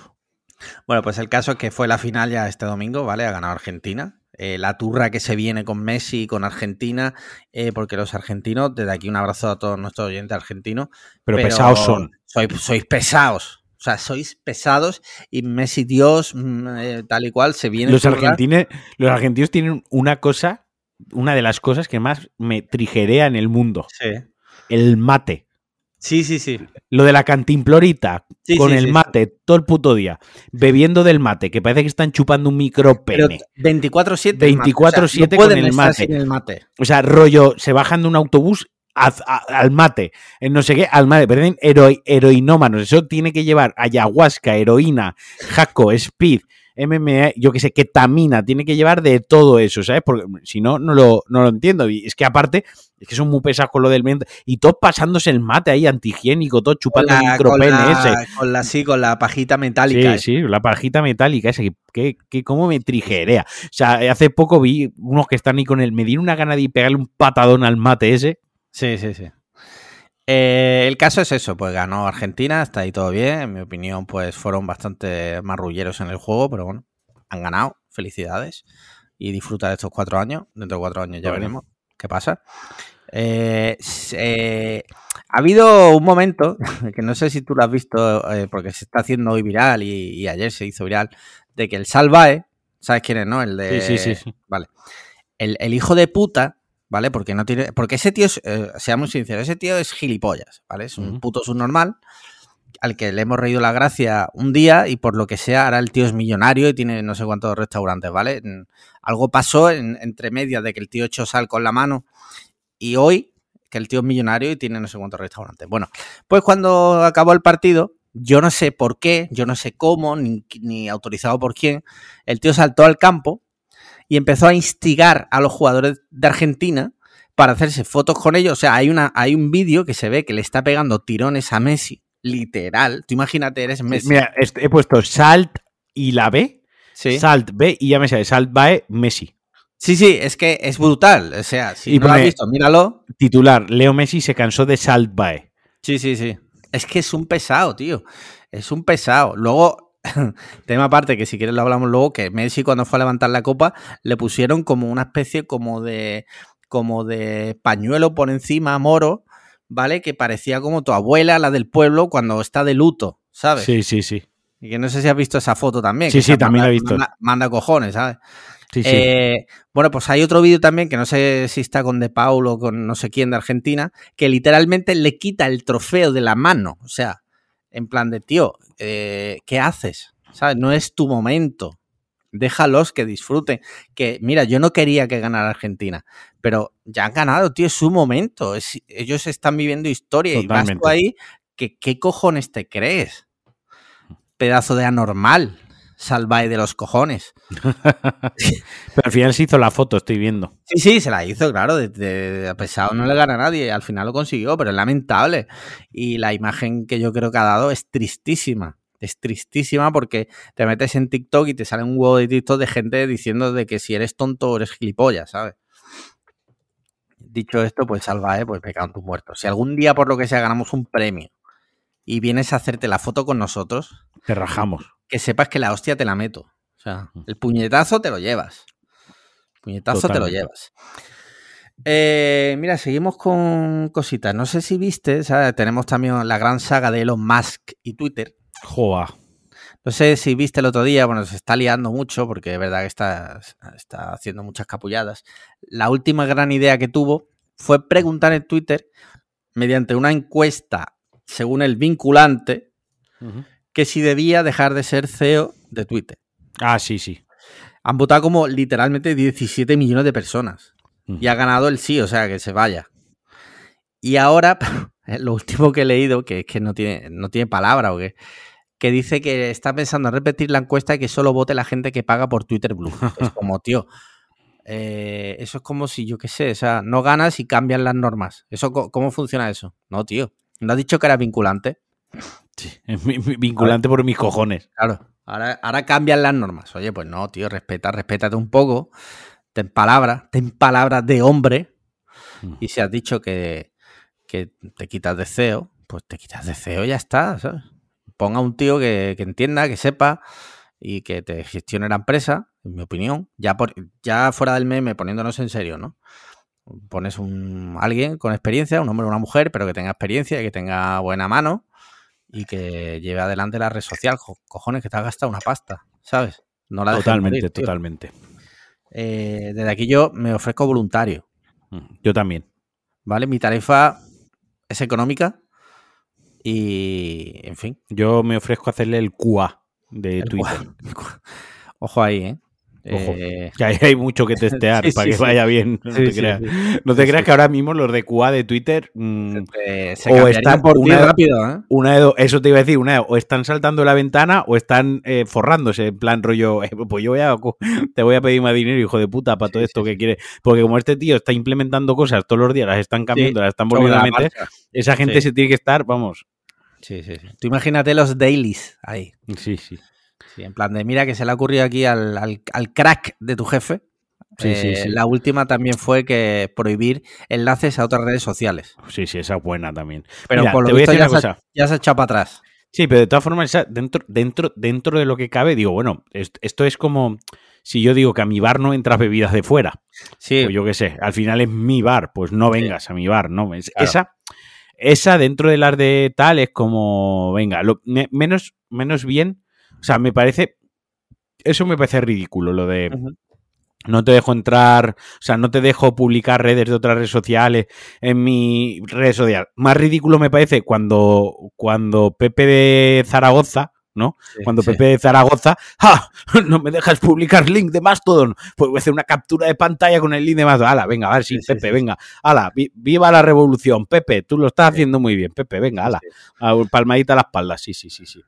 Bueno, pues el caso es que fue la final ya este domingo, ¿vale? Ha ganado Argentina. Eh, la turra que se viene con Messi y con Argentina, eh, porque los argentinos, desde aquí un abrazo a todos nuestros oyentes argentinos. Pero, pesados son. Sois, sois pesados. O sea, sois pesados y Messi Dios, mm, eh, tal y cual, se viene. Los, argentines, los argentinos tienen una cosa, una de las cosas que más me trigerea en el mundo. Sí. El mate. Sí, sí, sí. Lo de la cantimplorita Sí, con sí, el sí, mate todo el puto día, bebiendo del mate, que parece que están chupando un micro pene. 24-7. 24/7 no pueden con el mate. el mate. O sea, rollo, se bajan de un autobús a- a- al mate, en no sé qué, al mate, parecen hero- heroinómanos. Eso tiene que llevar ayahuasca, heroína, jaco, speed, MMA, yo que sé, ketamina, tiene que llevar de todo eso, ¿sabes? Porque si no, no lo, no lo entiendo. Y es que aparte, es que son muy pesados con lo del mente. Y todo pasándose el mate ahí, antihigiénico, todo Con chupando el micropene con la- ese. con la- sí, con la pajita metálica. Sí, sí, la pajita metálica esa, que, que, que cómo me trigerea. O sea, hace poco vi unos que están ahí con él, me dieron una gana de pegarle un patadón al mate ese. Sí, sí, sí. Eh, el caso es eso, pues ganó Argentina, está ahí todo bien. En mi opinión, pues fueron bastante marrulleros en el juego, pero bueno, han ganado. Felicidades. Y disfruta de estos cuatro años. Dentro de cuatro años ya Bueno. veremos qué pasa. Eh, eh, ha habido un momento, [laughs] que no sé si tú lo has visto, eh, porque se está haciendo hoy viral y, y ayer se hizo viral, de que el Salvae, ¿sabes quién es, no? El de... Sí, sí, sí, sí. Vale. El, el hijo de puta, ¿vale? Porque no tiene. Porque ese tío es, eh, seamos sinceros, ese tío es gilipollas, ¿vale? Es un puto subnormal al que le hemos reído la gracia un día y por lo que sea, ahora el tío es millonario y tiene no sé cuántos restaurantes, ¿vale? Algo pasó en- entre medias de que el tío echó sal con la mano y hoy que el tío es millonario y tiene no sé cuántos restaurantes. Bueno, pues cuando acabó el partido, yo no sé por qué, yo no sé cómo, ni, ni autorizado por quién, el tío saltó al campo y empezó a instigar a los jugadores de Argentina para hacerse fotos con ellos. O sea, hay, una, hay un vídeo que se ve que le está pegando tirones a Messi, literal. Tú imagínate, eres Messi. Mira, he puesto Salt y la B, sí. Salt B y ya me sale Salt Bae Messi. sí, sí, es que es brutal. O sea, si Y no lo has visto, míralo. Titular, Leo Messi se cansó de Salt Bae. Sí, sí, sí. Es que es un pesado, tío. Es un pesado. Luego, [laughs] tema aparte, que si quieres lo hablamos luego, que Messi cuando fue a levantar la copa le pusieron como una especie como de como de pañuelo por encima, moro, ¿vale? Que parecía como tu abuela, la del pueblo, cuando está de luto, ¿sabes? Sí, sí, sí. Y que no sé si has visto esa foto también. Sí, que sí, también la he visto. Manda, manda cojones, ¿sabes? Sí, sí. Eh, bueno, pues hay otro vídeo también que no sé si está con De Paulo o con no sé quién de Argentina, que literalmente le quita el trofeo de la mano. O sea, en plan de, tío, eh, ¿qué haces? ¿Sabes? No es tu momento. Déjalos que disfruten. Que, mira, yo no quería que ganara Argentina, pero ya han ganado, tío, es su momento. Es- ellos están viviendo historia y vas tú ahí, que, ¿qué cojones te crees? Pedazo de anormal. Salvae de los cojones. [laughs] Pero al final se hizo la foto, estoy viendo. Sí, sí, se la hizo, claro. De, de- de- a pesado no le gana a nadie. Al final lo consiguió, pero es lamentable. Y la imagen que yo creo que ha dado es tristísima. Es tristísima porque te metes en TikTok y te sale un huevo de TikTok de gente diciendo de que si eres tonto eres gilipollas, ¿sabes? Dicho esto, pues salva, ¿eh? Pues me cago en tus muertos. Si algún día, por lo que sea, ganamos un premio y vienes a hacerte la foto con nosotros, Te rajamos. Que sepas que la hostia te la meto. O sea, el puñetazo te lo llevas. El puñetazo te lo llevas. Eh, mira, seguimos con cositas. No sé si viste, ¿sabes? tenemos también la gran saga de Elon Musk y Twitter. Joa. No sé si viste el otro día, bueno, se está liando mucho porque es verdad que está, está haciendo muchas capulladas. La última gran idea que tuvo fue preguntar en Twitter, mediante una encuesta, según el vinculante, que si debía dejar de ser CEO de Twitter. Ah, sí, sí. Han votado como literalmente 17 millones de personas. Y ha ganado el sí, o sea, que se vaya. Y ahora, [laughs] lo último que he leído, que es que no tiene, no tiene palabra o qué, que dice que está pensando en repetir la encuesta y que solo vote la gente que paga por Twitter Blue. [laughs] Es como, tío, eh, eso es como si, yo qué sé, o sea, no ganas y cambian las normas. Eso, ¿Cómo funciona eso? No, tío. ¿No has dicho que era vinculante? Sí, [laughs] es vinculante por mis cojones. Claro. Ahora, ahora cambian las normas. Oye, pues no, tío, respeta, respétate un poco. Ten palabra, ten palabra de hombre. Mm. Y si has dicho que, que te quitas de CEO, pues te quitas de CEO y ya está, ¿sabes? ponga un tío que, que entienda, que sepa y que te gestione la empresa, en mi opinión, ya, por, ya fuera del meme, poniéndonos en serio, ¿no? Pones un alguien con experiencia, un hombre o una mujer, pero que tenga experiencia y que tenga buena mano y que lleve adelante la red social. Co- Cojones, que te ha gastado una pasta, ¿sabes? No la Totalmente, morir, totalmente. Eh, desde aquí yo me ofrezco voluntario, Mm, Yo también. ¿vale? Mi tarifa es económica y, en fin, Yo me ofrezco a hacerle el QA de el Twitter. [laughs] Ojo ahí, ¿eh? Ojo. Eh, Que hay mucho que testear [laughs] Sí, para sí, que sí. vaya bien. No te creas. No te que ahora mismo los de QA de Twitter. mm, Eh, se O están por una- rápido, ¿eh? una de dos- eso te iba a decir, una de dos, o están saltando la ventana o están eh, forrándose, en plan rollo, [laughs] eh, pues yo voy a, co- te voy a pedir más dinero, hijo de puta, para todo esto que quieres. Porque como este tío está implementando cosas todos los días, las están cambiando, las están volviendo a meter, esa gente se tiene que estar, vamos. Sí, sí, sí. Tú imagínate los dailies ahí. Sí, sí. Sí, en plan de, mira que se le ha ocurrido aquí al, al- al crack de tu jefe. Sí, sí, Eh, sí. La última también fue que prohibir enlaces a otras redes sociales. Sí, sí, esa es buena también. Pero Mira, por lo te voy a visto decir ya una se, ya se ha echado para atrás. Sí, pero de todas formas, dentro, dentro, dentro de lo que cabe, digo, bueno, es- esto es como si yo digo que a mi bar no entras bebidas de fuera. Sí, Pues yo qué sé, al final es mi bar, pues no Sí. vengas a mi bar, ¿no? Es- Claro. Esa, esa dentro de las de tal es como, venga, lo, me- menos, menos bien, o sea, me parece, eso me parece ridículo, lo de no te dejo entrar, o sea, no te dejo publicar redes de otras redes sociales en mi red social. Más ridículo me parece cuando, cuando Pepe de Zaragoza, ¿no? Sí, Cuando sí. Pepe de Zaragoza, ¡ja! [laughs] No me dejas publicar link de Mastodon. Pues voy a hacer una captura de pantalla con el link de Mastodon. Ala, venga, a ver, sí, Pepe, venga. Ala, vi- viva la revolución. Pepe, tú lo estás haciendo muy bien. Pepe, venga, ala. Sí, A- Palmadita a la espalda. Sí, sí, sí, sí.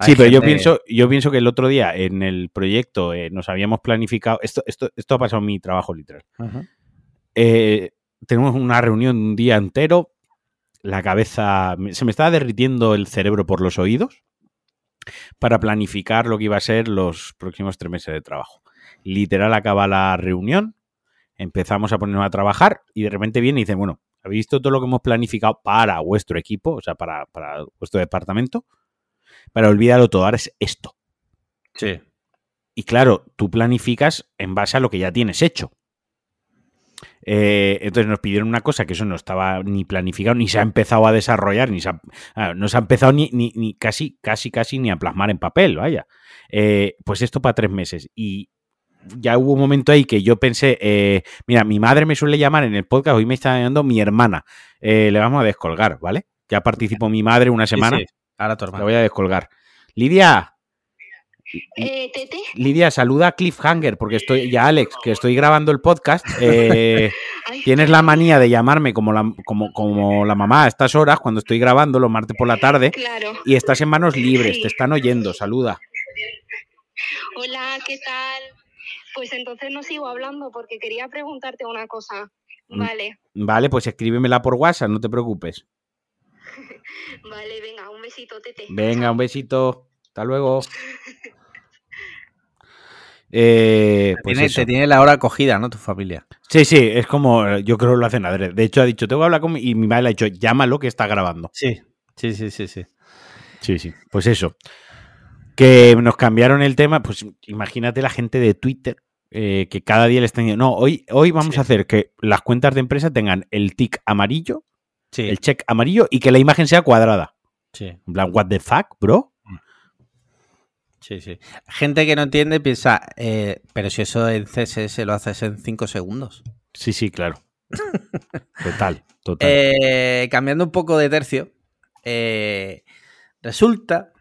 Sí. Pero yo pienso, yo pienso que el otro día en el proyecto eh, nos habíamos planificado. Esto, esto, esto ha pasado en mi trabajo literal. Eh, tenemos una reunión un día entero. La cabeza. Se me estaba derritiendo el cerebro por los oídos para planificar lo que iba a ser los próximos tres meses de trabajo. Literal acaba la reunión, empezamos a ponernos a trabajar y de repente viene y dice, bueno, ¿habéis visto todo lo que hemos planificado para vuestro equipo, o sea, para, para vuestro departamento? Para olvidarlo todo, ahora es esto. Sí. Y claro, tú planificas en base a lo que ya tienes hecho. Eh, entonces nos pidieron una cosa que eso no estaba ni planificado, ni se ha empezado a desarrollar, ni se ha, ah, no se ha empezado ni, ni, ni casi, casi, casi ni a plasmar en papel, vaya. Eh, pues esto para tres meses. Y ya hubo un momento ahí que yo pensé, eh, mira, mi madre me suele llamar en el podcast, hoy me está llamando mi hermana. Eh, le vamos a descolgar, ¿vale? Ya participó mi madre una semana, Sí, sí. Ahora tu la hermano. voy a descolgar. Lidia, Eh, Tete, Lidia, saluda a Cliffhanger, porque estoy, ya Alex, que estoy grabando el podcast. [laughs] eh, tienes la manía de llamarme como la, como, como la mamá a estas horas, cuando estoy grabando los martes por la tarde, claro. y estás en manos libres, Sí. te están oyendo, saluda. Hola, ¿qué tal? Pues entonces no sigo hablando porque quería preguntarte una cosa. Mm. Vale, Vale, pues escríbemela por WhatsApp, no te preocupes. [laughs] vale, venga, un besito, Tete. Venga, un besito. Hasta luego. [laughs] Eh, pues Tiene- te tiene la hora cogida, ¿no? Tu familia. Sí, sí, es como, eh, yo creo que lo hacen adrede. De hecho, ha dicho, tengo que hablar con mi... Y mi madre le ha dicho, llámalo que está grabando. Sí. Sí, sí, sí, sí. Sí, sí. Pues eso. Que nos cambiaron el tema. Pues imagínate la gente de Twitter eh, que cada día le están diciendo, no, hoy, hoy vamos Sí. a hacer que las cuentas de empresa tengan el tic amarillo, Sí. el check amarillo y que la imagen sea cuadrada. Sí. En plan, what the fuck, bro? Sí, sí. Gente que no entiende piensa, eh, pero si eso en CSS lo haces en 5 segundos. Sí, sí, claro. [laughs] Total, total. Eh, cambiando un poco de tercio, eh, resulta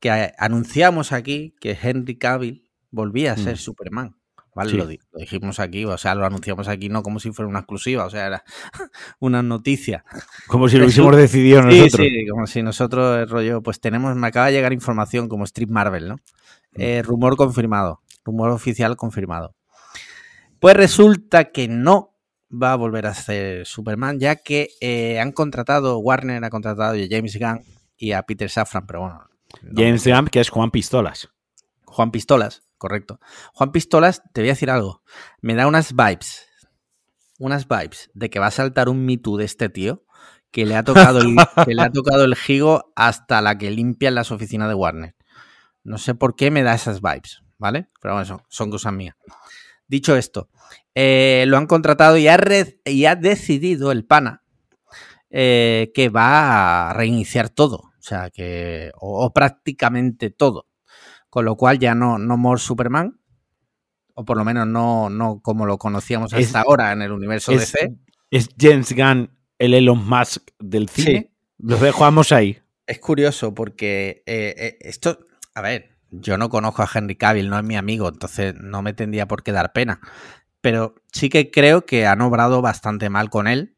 que anunciamos aquí que Henry Cavill volvía a ser Mm. Superman. ¿Vale? Sí. Lo, di- lo dijimos aquí, o sea, lo anunciamos aquí no como si fuera una exclusiva, o sea, era [laughs] una noticia. Como si [laughs] lo hubiésemos decidido Sí, nosotros. sí, como si nosotros, el rollo, pues tenemos, me acaba de llegar información como Street Marvel, ¿no? Mm. Eh, rumor confirmado, rumor oficial confirmado. Pues resulta que no va a volver a hacer Superman, ya que eh, han contratado, Warner ha contratado a James Gunn y a Peter Safran, pero bueno. no James Gunn, que es Juan Pistolas. Juan Pistolas, correcto. Juan Pistolas, te voy a decir algo. Me da unas vibes, unas vibes de que va a saltar un Me Too de este tío que le ha tocado el, [laughs] que le ha tocado el gigo hasta la que limpian las oficinas de Warner. No sé por qué me da esas vibes, ¿vale? Pero bueno, son, son cosas mías. Dicho esto, eh, lo han contratado y ha, re- y ha decidido el pana eh, que va a reiniciar todo. O sea, que. O, o prácticamente todo. Con lo cual ya no, no more Superman. O por lo menos no, no como lo conocíamos Es- hasta ahora en el universo Es, DC. es James Gunn el Elon Musk del cine. Lo dejamos ahí. Es curioso porque eh, eh, esto, a ver, yo no conozco a Henry Cavill, no es mi amigo, entonces no me tendría por qué dar pena. Pero sí que creo que han obrado bastante mal con él.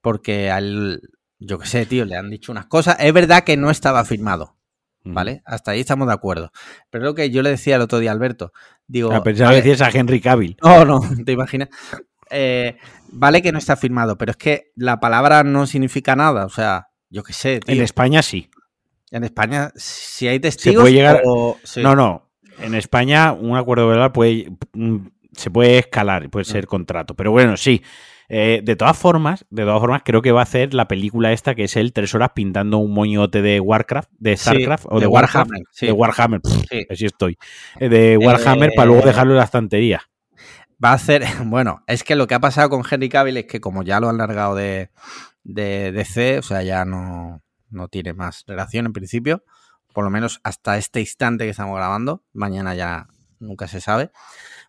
Porque al, yo qué sé, tío, le han dicho unas cosas. Es verdad que no estaba firmado, ¿vale? Hasta ahí estamos de acuerdo. Pero lo que yo le decía el otro día a Alberto, digo... A pensar vale, que decías a Henry Cavill. no, no, [laughs] te imaginas. Eh, vale que no está firmado, pero es que la palabra no significa nada. O sea, yo qué sé, tío. En España sí. En España, si hay testigos. puede llegar- o- sí. No, no. En España un acuerdo verbal puede, mm, se puede escalar, puede Mm. ser contrato. Pero bueno, sí. Eh, de todas formas, de todas formas, creo que va a hacer la película esta que es él tres horas pintando un moñote de Warcraft, de Sí, Starcraft o de Warhammer, sí. de Warhammer. Pff, Sí. Así estoy. Eh, De Warhammer para luego Eh, dejarlo en la estantería. Va a hacer. [laughs] Bueno, es que lo que ha pasado con Henry Cavill es que, como ya lo han largado de, de DC, o sea, ya no, no tiene más relación en principio. Por lo menos hasta este instante que estamos grabando. Mañana ya nunca se sabe.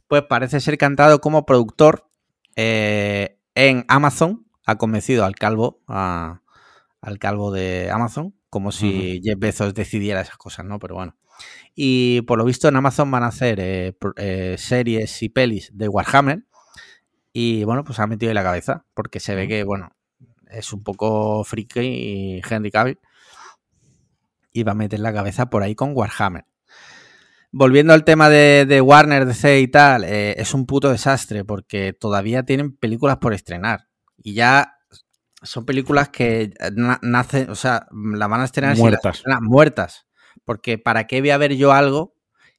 Pues parece ser cantado como productor eh, en Amazon. Ha convencido al calvo, a- al calvo de Amazon, como si Jeff Bezos decidiera esas cosas, ¿no? Pero bueno. Y por lo visto en Amazon van a hacer eh, eh, series y pelis de Warhammer. Y bueno, pues ha metido en la cabeza. Porque se ve que, bueno, es un poco friki y Henry Cavill. Y va a meter la cabeza por ahí con Warhammer. Volviendo al tema de, de Warner, DC y tal, eh, es un puto desastre porque todavía tienen películas por estrenar. Y ya son películas que na- nacen, o sea, la van a estrenar si las Muertas. muertas. Porque ¿para qué voy a ver yo algo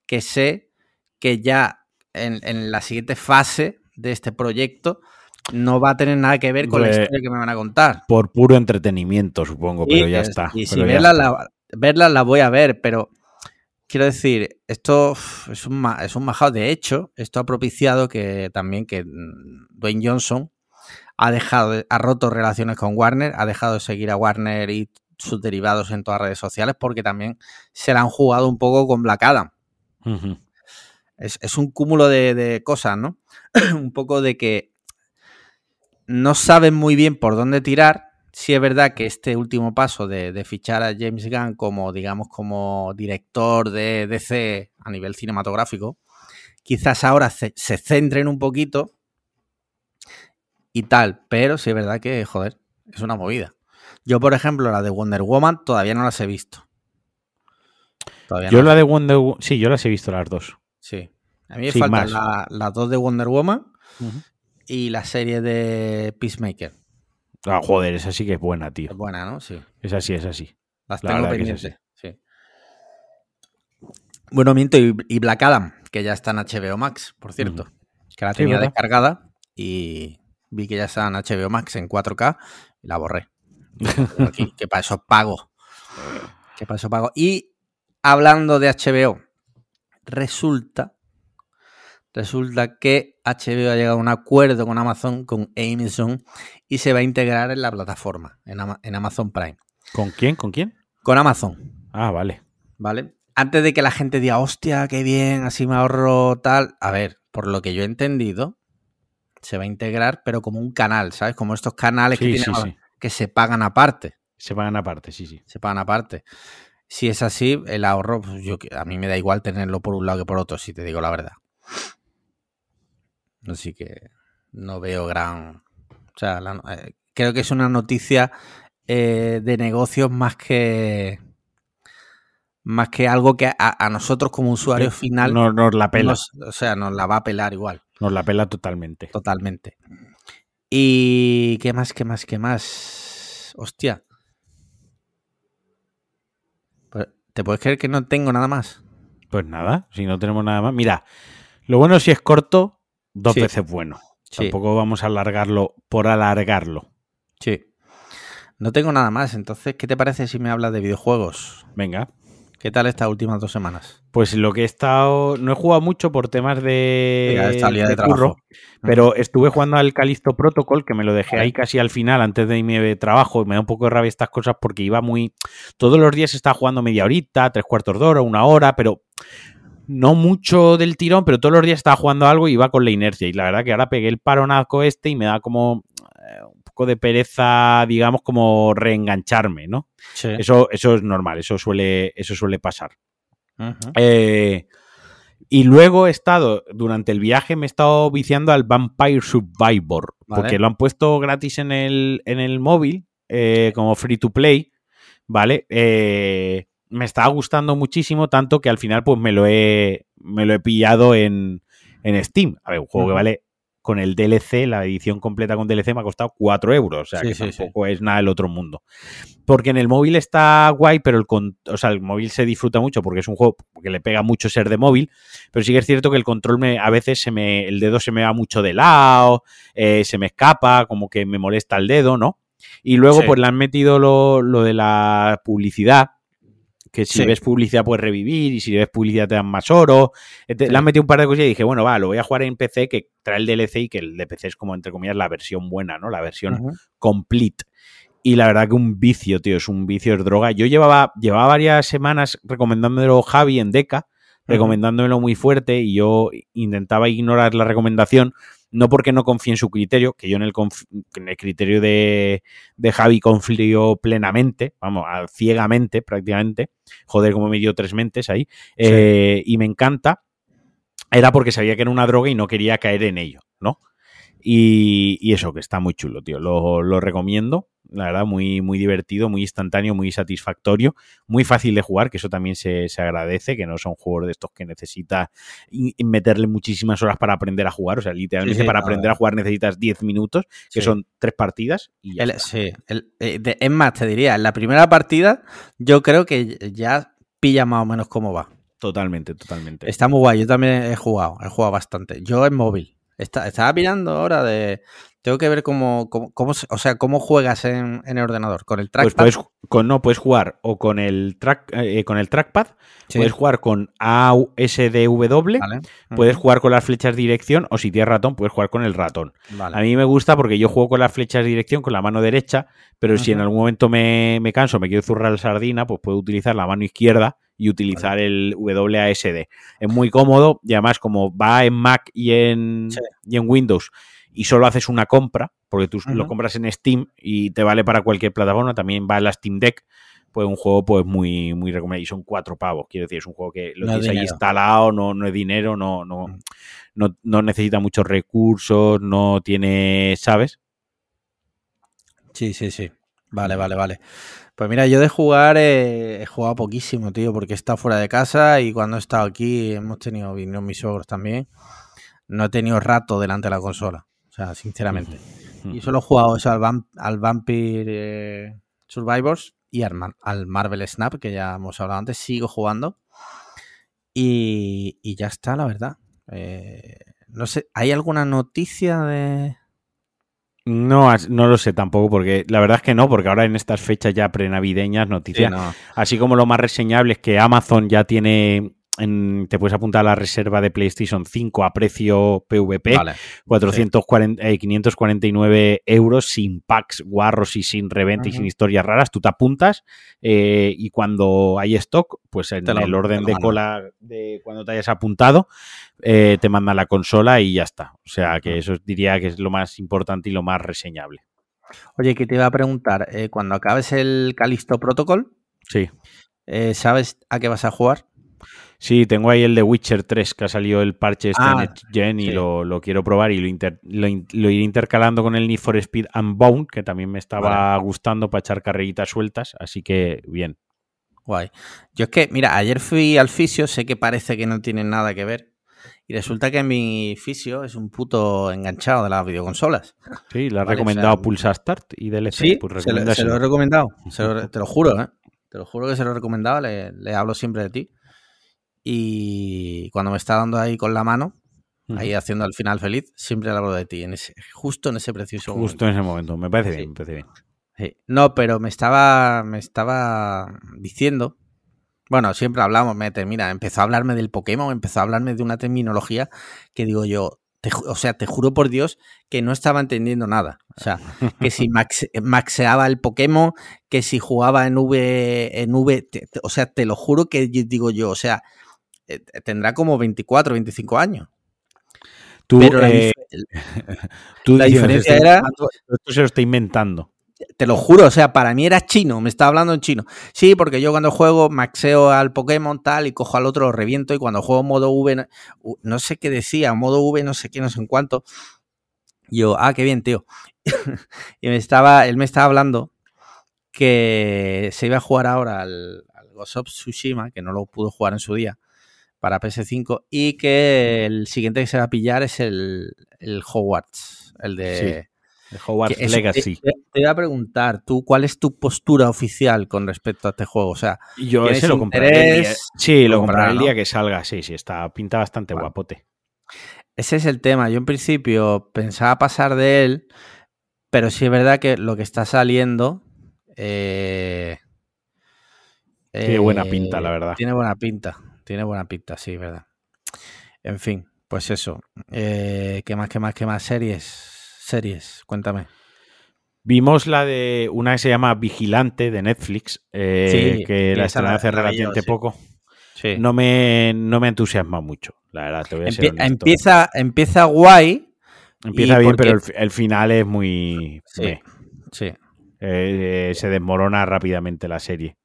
que sé que ya en, en la siguiente fase de este proyecto no va a tener nada que ver con la historia que me van a contar? Por puro entretenimiento, supongo, pero ya es- está. Y si pero ya verlas está. la, verlas la voy a ver, pero quiero decir, esto es un, ma- es un majado. De hecho, esto ha propiciado que también que mm, Dwayne Johnson ha dejado, de- ha roto relaciones con Warner, ha dejado de seguir a Warner y sus derivados en todas las redes sociales porque también se la han jugado un poco con Black Adam. Es, es un cúmulo de, de cosas, ¿no? [clears throat] un poco de que no saben muy bien por dónde tirar. Sí es verdad que este último paso de, de fichar a James Gunn como, digamos, como director de DC a nivel cinematográfico, quizás ahora se, se centren un poquito y tal, pero sí es verdad que, joder, es una movida. Yo, por ejemplo, la de Wonder Woman todavía no las he visto. Todavía Yo no. la de Wonder Wo- Sí, yo las he visto las dos. Sí. A mí me Sin faltan la- las dos de Wonder Woman y la serie de Peacemaker. Ah, joder, esa sí que es buena, tío. Es buena, ¿no? Sí. Esa sí, esa sí. Las La tengo es pendientes. Sí. Bueno, miento, y, y Black Adam, que ya está en HBO Max, por cierto. Que la tenía descargada y vi que ya está en HBO Max en 4K y la borré. Aquí, [laughs] que para eso pago. Que para eso pago. Y hablando de HBO, resulta, resulta que HBO ha llegado a un acuerdo con Amazon, con Amazon, y se va a integrar en la plataforma, en, Ama- en Amazon Prime. ¿Con quién? ¿Con quién? Con Amazon, Ah, vale. ¿vale? Antes de que la gente diga, hostia, qué bien, así me ahorro tal. A ver, por lo que yo he entendido, se va a integrar, pero como un canal, ¿sabes? Como estos canales que, Sí, tiene sí, Amazon, sí. que se pagan aparte. Se pagan aparte, sí, sí. se pagan aparte. Si es así, el ahorro, pues yo, a mí me da igual tenerlo por un lado que por otro, si te digo la verdad. Así que no veo gran... O sea, la- eh, creo que es una noticia eh, de negocios más que... Más que algo que a, a nosotros como usuario final... Nos, nos la pela. nos- o sea, nos la va a pelar igual. Nos la pela totalmente. Totalmente. Y qué más, qué más, qué más. Hostia. Pues, ¿Te puedes creer que no tengo nada más? Pues nada, si no tenemos nada más. Mira, lo bueno si es corto, dos Sí. veces bueno. Sí. Tampoco vamos a alargarlo por alargarlo. Sí. No tengo nada más, entonces, ¿qué te parece si me hablas de videojuegos? Venga. ¿Qué tal estas últimas dos semanas? Pues lo que he estado. No he jugado mucho por temas de. Venga, esta línea de, de trabajo. curro, pero estuve jugando al Calisto Protocol, que me lo dejé ahí casi al final, antes de mi de trabajo. Y me da un poco de rabia estas cosas porque iba muy. Todos los días estaba jugando media horita, tres cuartos de hora, una hora, pero no mucho del tirón, pero todos los días estaba jugando algo y iba con la inercia. Y la verdad que ahora pegué el paronazo este y me da como eh, un poco de pereza, digamos, como reengancharme, ¿no? Sí. Eso, eso es normal, eso suele, eso suele pasar. Eh, y luego he estado, durante el viaje, me he estado viciando al Vampire Survivor, Vale. porque lo han puesto gratis en el, en el móvil, eh, como free to play, ¿vale? Eh, me estaba gustando muchísimo, tanto que al final pues me lo he, me lo he pillado en, en Steam. A ver, un juego que vale con el DLC, la edición completa con DLC me ha costado 4 euros, o sea Sí, que sí, sí. tampoco es nada del otro mundo. Porque en el móvil está guay, pero el, con- o sea, el móvil se disfruta mucho porque es un juego que le pega mucho ser de móvil, pero sí que es cierto que el control me, a veces se me, el dedo se me va mucho de lado, eh, se me escapa, como que me molesta el dedo, ¿no? Y luego pues le han metido lo, lo de la publicidad, que si Sí. ves publicidad puedes revivir y si ves publicidad te dan más oro. Ente- Sí. Le han metido un par de cosas y dije, bueno, va, lo voy a jugar en PC que trae el DLC y que el de PC es como, entre comillas, la versión buena, ¿no? La versión complete. Y la verdad que un vicio, tío, es un vicio, es droga. Yo llevaba, llevaba varias semanas recomendándomelo Javi en Deca, recomendándomelo muy fuerte y yo intentaba ignorar la recomendación, no porque no confíe en su criterio, que yo en el, en el criterio de, de Javi confío plenamente, vamos, a- ciegamente prácticamente, joder, como me dio tres mentes ahí, eh, y me encanta, era porque sabía que era una droga y no quería caer en ello, ¿no? Y, y eso, que está muy chulo, tío. Lo, lo recomiendo. La verdad, muy, muy divertido, muy instantáneo, muy satisfactorio, muy fácil de jugar, que eso también se, se agradece, que no son juegos de estos que necesita y- y meterle muchísimas horas para aprender a jugar. O sea, literalmente Sí, sí, para no, aprender a jugar necesitas 10 minutos, que Sí. son tres partidas. Y ya El- está. sí, el- eh, de- es más, te diría, en la primera partida yo creo que ya pilla más o menos cómo va. Totalmente, totalmente. Está muy guay, yo también he jugado, he jugado bastante. Yo en móvil. Está- estaba mirando ahora de... Tengo que ver cómo, cómo, cómo o sea, cómo juegas en, en el ordenador. Con el Pues trackpad. puedes, con, no, puedes jugar o con el, track, eh, con el trackpad, Sí, puedes jugar con ASDW, vale. puedes jugar con las flechas de dirección o si tienes ratón, puedes jugar con el ratón. vale. A mí me gusta porque yo juego con las flechas de dirección con la mano derecha, pero si en algún momento me, me canso, me quiero zurrar la sardina, pues puedo utilizar la mano izquierda y utilizar el WASD. Es muy cómodo y además como va en Mac y en, Sí. y en Windows y solo haces una compra, porque tú lo compras en Steam y te vale para cualquier plataforma, también va en la Steam Deck, pues un juego pues muy, muy recomendable. Y son cuatro pavos, quiero decir, es un juego que lo No tienes ahí instalado, no, no es dinero, no, no, Mm. no, no necesita muchos recursos, no tiene, ¿sabes? Sí, sí, sí. Vale, vale, vale. Pues mira, yo de jugar eh, he jugado poquísimo, tío, porque he estado fuera de casa y cuando he estado aquí hemos tenido, vinieron mis suegros también. No he tenido rato delante de la consola, o sea, sinceramente. Y solo he jugado eso al, Vamp- al Vampire eh, Survivors y al, Mar- al Marvel Snap, que ya hemos hablado antes. Sigo jugando. Y, y ya está, la verdad. Eh, no sé, ¿hay alguna noticia de...? No, no lo sé tampoco, porque la verdad es que no, porque ahora en estas fechas ya prenavideñas, noticias, Sí, no. así como lo más reseñable es que Amazon ya tiene, en- te puedes apuntar a la reserva de PlayStation 5 a precio PVP, Vale. 440, eh, 549 euros sin packs guarros y sin reventa y sin historias raras. Tú te apuntas eh, y cuando hay stock, pues en lo- el orden de cola de cuando te hayas apuntado, eh, te mandan la consola y ya está. O sea que eso diría que es lo más importante y lo más reseñable. Oye, que te iba a preguntar, eh, cuando acabes el Calisto Protocol, Sí. eh, ¿sabes a qué vas a jugar? Sí, tengo ahí el de Witcher 3 que ha salido el parche este Ah, en Next Gen y sí. lo, lo quiero probar y lo, inter- lo, in- lo iré intercalando con el Need for Speed Unbound, que también me estaba gustando para echar carreritas sueltas, así que bien. Guay. Yo es que, mira, ayer fui al fisio, sé que parece que no tiene nada que ver. Y resulta que mi fisio es un puto enganchado de las videoconsolas. Sí, le has Vale, recomendado o sea, Pulsa Start y DLC. Sí, pues se, lo, se lo he recomendado. Se lo- [laughs] te lo juro, ¿eh? Te lo juro que se lo he recomendado. Le, le hablo siempre de ti. Y cuando me está dando ahí con la mano, ahí haciendo el final feliz, siempre hablo de ti. En ese, justo en ese preciso Justo en ese momento. Me parece Sí. bien, me parece bien. momento. Sí. No, pero me estaba, me estaba diciendo. Bueno, siempre hablamos, me mira, empezó a hablarme del Pokémon, empezó a hablarme de una terminología que digo yo, te o sea, te juro por Dios que no estaba entendiendo nada. O sea, que si [laughs] max- maxeaba el Pokémon, que si jugaba en V, en V, te- te- o sea, te lo juro que digo yo, o sea, eh, tendrá como 24, 25 años. Tú, Pero la, eh, [laughs] tú la diferencia "Se está era- inventando", Esto se lo está inventando. te lo juro, o sea, para mí era chino, me estaba hablando en chino. Sí, porque yo cuando juego maxeo al Pokémon tal y cojo al otro, lo reviento y cuando juego modo V, no sé qué decía, modo V, no sé qué, no sé en cuánto. Yo, ah, qué bien, tío. [laughs] y me estaba, él me estaba hablando que se iba a jugar ahora al, al Ghost of Tsushima, que no lo pudo jugar en su día, para PS5, y que el siguiente que se va a pillar es el, el Hogwarts, el de... El Hogwarts Legacy. Te, te iba a preguntar, tú, ¿cuál es tu postura oficial con respecto a este juego? O sea, Yo ¿Tienes ese lo compraré día. Sí, lo Lo compraré el día que salga. Sí, sí, está pinta bastante Vale. guapote. ese es el tema. Yo en principio pensaba pasar de él, pero sí es verdad que lo que está saliendo... eh, Tiene buena eh, pinta, la verdad. Tiene buena pinta, tiene buena pinta, sí, verdad. En fin, pues eso. Eh, ¿Qué más, qué más, qué más? Series, series, cuéntame. Vimos la de una que se llama Vigilante de Netflix, eh, Sí, que la estrenaron hace relativamente sí. poco. Sí. No me, no me entusiasma mucho, la verdad, te voy a ser Empie- honesto. empieza, empieza guay. Empieza bien, porque- pero el, fi- el final es muy... Sí. Eh, eh, se desmorona rápidamente la serie.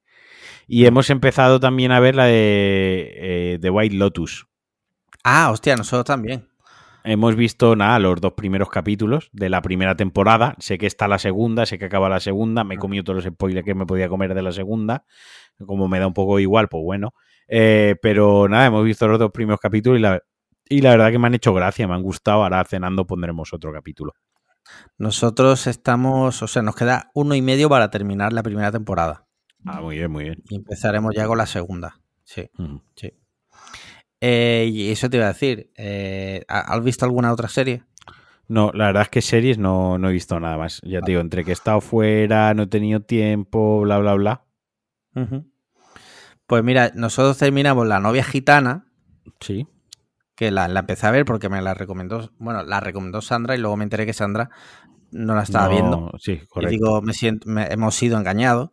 Y hemos empezado también a ver la de eh, White Lotus. Ah, hostia, nosotros también. Hemos visto nada, los dos primeros capítulos de la primera temporada. Sé que está la segunda, sé que acaba la segunda. Me he comido todos los spoilers que me podía comer de la segunda. Como me da un poco igual, pues bueno. Eh, pero nada, hemos visto los dos primeros capítulos y la, y la verdad que me han hecho gracia, me han gustado. Ahora cenando pondremos otro capítulo. Nosotros estamos, o sea, nos queda uno y medio para terminar la primera temporada. Ah, muy bien, muy bien. Y empezaremos ya con la segunda. Sí, sí. Eh, y eso te iba a decir. eh, ¿ha- ¿Has visto alguna otra serie? No, la verdad es que series no, no he visto nada más. Ya te digo, entre que he estado fuera, no he tenido tiempo, bla, bla, bla. Pues mira, nosotros terminamos La novia gitana, Sí. que la, la empecé a ver porque me la recomendó, bueno, la recomendó Sandra y luego me enteré que Sandra no la estaba No, viendo. Sí, Y correcto. digo, me siento, me- hemos sido engañados.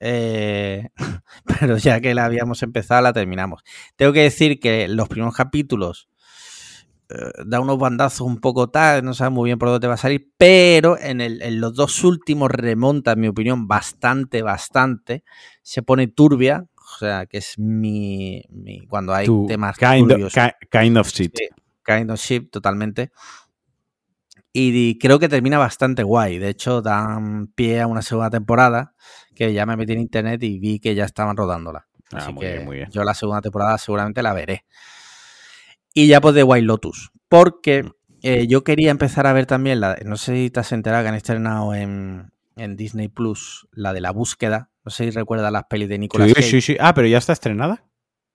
Eh, [laughs] pero ya que la habíamos empezado, la terminamos. Tengo que decir que los primeros capítulos eh, da unos bandazos un poco tal, no sabes muy bien por dónde te va a salir, pero en, el- en los dos últimos remonta, en mi opinión, bastante, bastante. Se pone turbia, o sea, que es mi. mi- cuando hay Tu temas kind, turbios. of, ki- kind of shit. Sí. Kind of ship, totalmente. Y creo que termina bastante guay. De hecho, dan pie a una segunda temporada que ya me metí en internet y vi que ya estaban rodándola. Ah, Así muy que bien, muy bien. yo la segunda temporada seguramente la veré. Y ya pues de White Lotus. Porque Mm. eh, yo quería empezar a ver también la. No sé si te has enterado que han estrenado en, en Disney Plus la de la búsqueda. No sé si recuerdas las pelis de Nicolas Sí, Cage. sí, sí. Ah, pero ya está estrenada.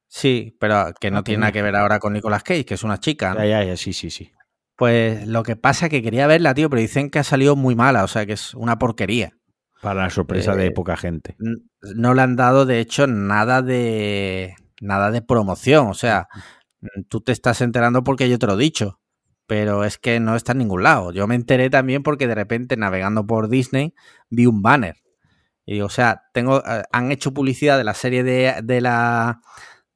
Sí, pero que no Ah, tiene coño. nada que ver ahora con Nicolas Cage, que es una chica. ¿no? Ya, ya, ya, sí, sí, sí. Pues lo que pasa es que quería verla, tío, pero dicen que ha salido muy mala, o sea que es una porquería. Para la sorpresa de Eh, poca gente. No le han dado, de hecho, nada de nada de promoción. O sea, tú te estás enterando porque yo te lo he dicho, pero es que no está en ningún lado. Yo me enteré también porque de repente navegando por Disney vi un banner. Y o sea, tengo, eh, han hecho publicidad de la serie de, de la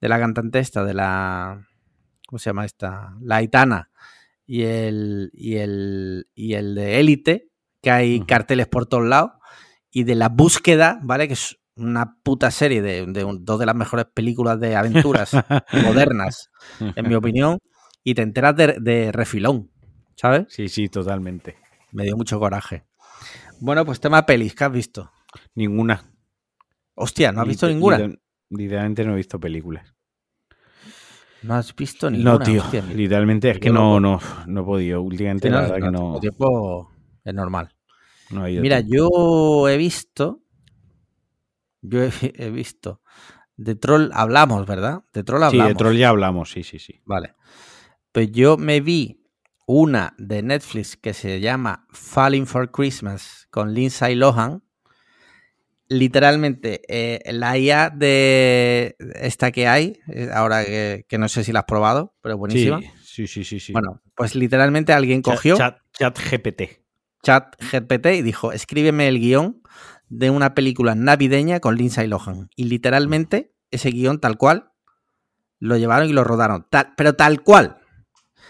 de la cantante esta, de la ¿cómo se llama esta? La Aitana y el y el y el de Élite, que hay carteles por todos lados y de la búsqueda, ¿vale? Que es una puta serie de, de un- dos de las mejores películas de aventuras [laughs] modernas, en mi opinión, y te enteras de, de refilón, ¿sabes? Sí, sí, totalmente. Me dio mucho coraje. Bueno, pues tema pelis, ¿qué has visto? Ninguna. Hostia, ¿no has visto Liter- ninguna? liter- Literalmente no he visto películas. No has visto ninguna. No, tío. hostia, literalmente es que no, no, no he podido. Últimamente, Sí, la no, verdad que no, tiempo es normal. no ha ido Mira, tiempo. yo he visto. Yo he, [laughs] he visto. De Troll hablamos, ¿verdad? De Troll Sí, hablamos. de Troll ya hablamos, sí, sí, sí. Vale. Pues yo me vi una de Netflix que se llama Falling for Christmas con Lindsay Lohan. Literalmente, eh, la IA de esta que hay, eh, ahora que, que no sé si la has probado, pero buenísima. Sí, sí, sí, sí. Bueno, pues literalmente alguien cogió Chat, chat GPT. chat GPT y dijo, escríbeme el guion de una película navideña con Lindsay Lohan. Y literalmente ese guion tal cual lo llevaron y lo rodaron. Tal- pero tal cual.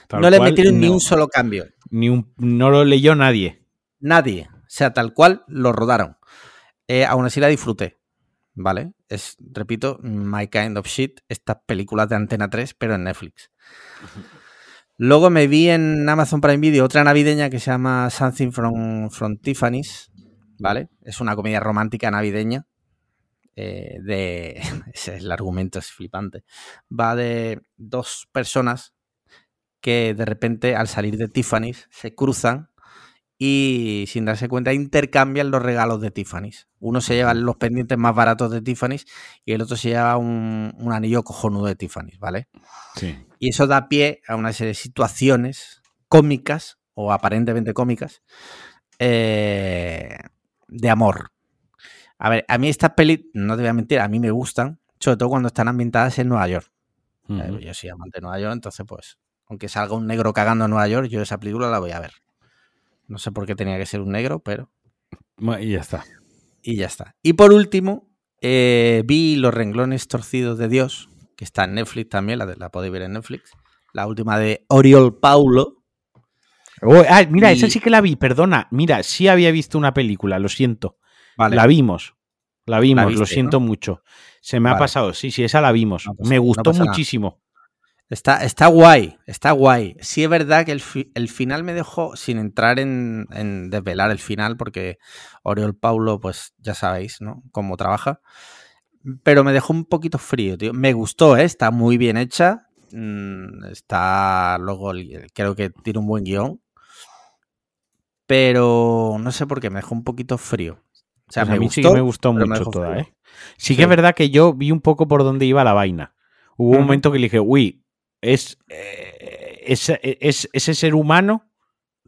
Tal no le cual, metieron ni un solo cambio. Ni un- no lo leyó nadie. Nadie. O sea, tal cual lo rodaron. Eh, aún así la disfruté. ¿Vale? Es, repito, My Kind of Shit, estas películas de Antena 3, pero en Netflix. [laughs] Luego me vi en Amazon Prime Video otra navideña que se llama Something from, from Tiffany's. ¿Vale? Es una comedia romántica navideña. eh, de. [laughs] Ese es el argumento, es flipante. Va de dos personas que de repente al salir de Tiffany's se cruzan y sin darse cuenta intercambian los regalos de Tiffany's. Uno se lleva los pendientes más baratos de Tiffany's y el otro se lleva un, un anillo cojonudo de Tiffany's, ¿vale? Sí. Y eso da pie a una serie de situaciones cómicas o aparentemente cómicas eh, de amor. A ver, a mí estas pelis, no te voy a mentir, a mí me gustan, sobre todo cuando están ambientadas en Nueva York. Eh, Yo soy amante de Nueva York, entonces pues, aunque salga un negro cagando en Nueva York, yo esa película la voy a ver. No sé por qué tenía que ser un negro, pero... Y ya está. Y ya está. Y por último, eh, vi Los renglones torcidos de Dios, que está en Netflix también, la, de- la podéis ver en Netflix. La última de Oriol Paulo. Oh, ah, mira, esa sí que la vi, perdona. Mira, sí había visto una película, lo siento. Vale. La vimos. La vimos, viste, lo siento mucho. Se me ha pasado. Sí, sí, esa la vimos. No pasa- me no gustó nada. Está, está guay, está guay. Sí es verdad que el, fi- el final me dejó, sin entrar en, en desvelar el final, porque Oriol Paulo, pues ya sabéis, ¿no? Cómo trabaja. Pero me dejó un poquito frío, tío. Me gustó, ¿eh? Está muy bien hecha. Mm, Está, luego, creo que tiene un buen guion. Pero no sé por qué, me dejó un poquito frío. O sea, Pues me gustó, sí que me gustó mucho toda. ¿eh? Sí, Sí. que es verdad que yo vi un poco por dónde iba la vaina. Hubo un momento que le dije, uy, es, eh, es, es- ese ser humano,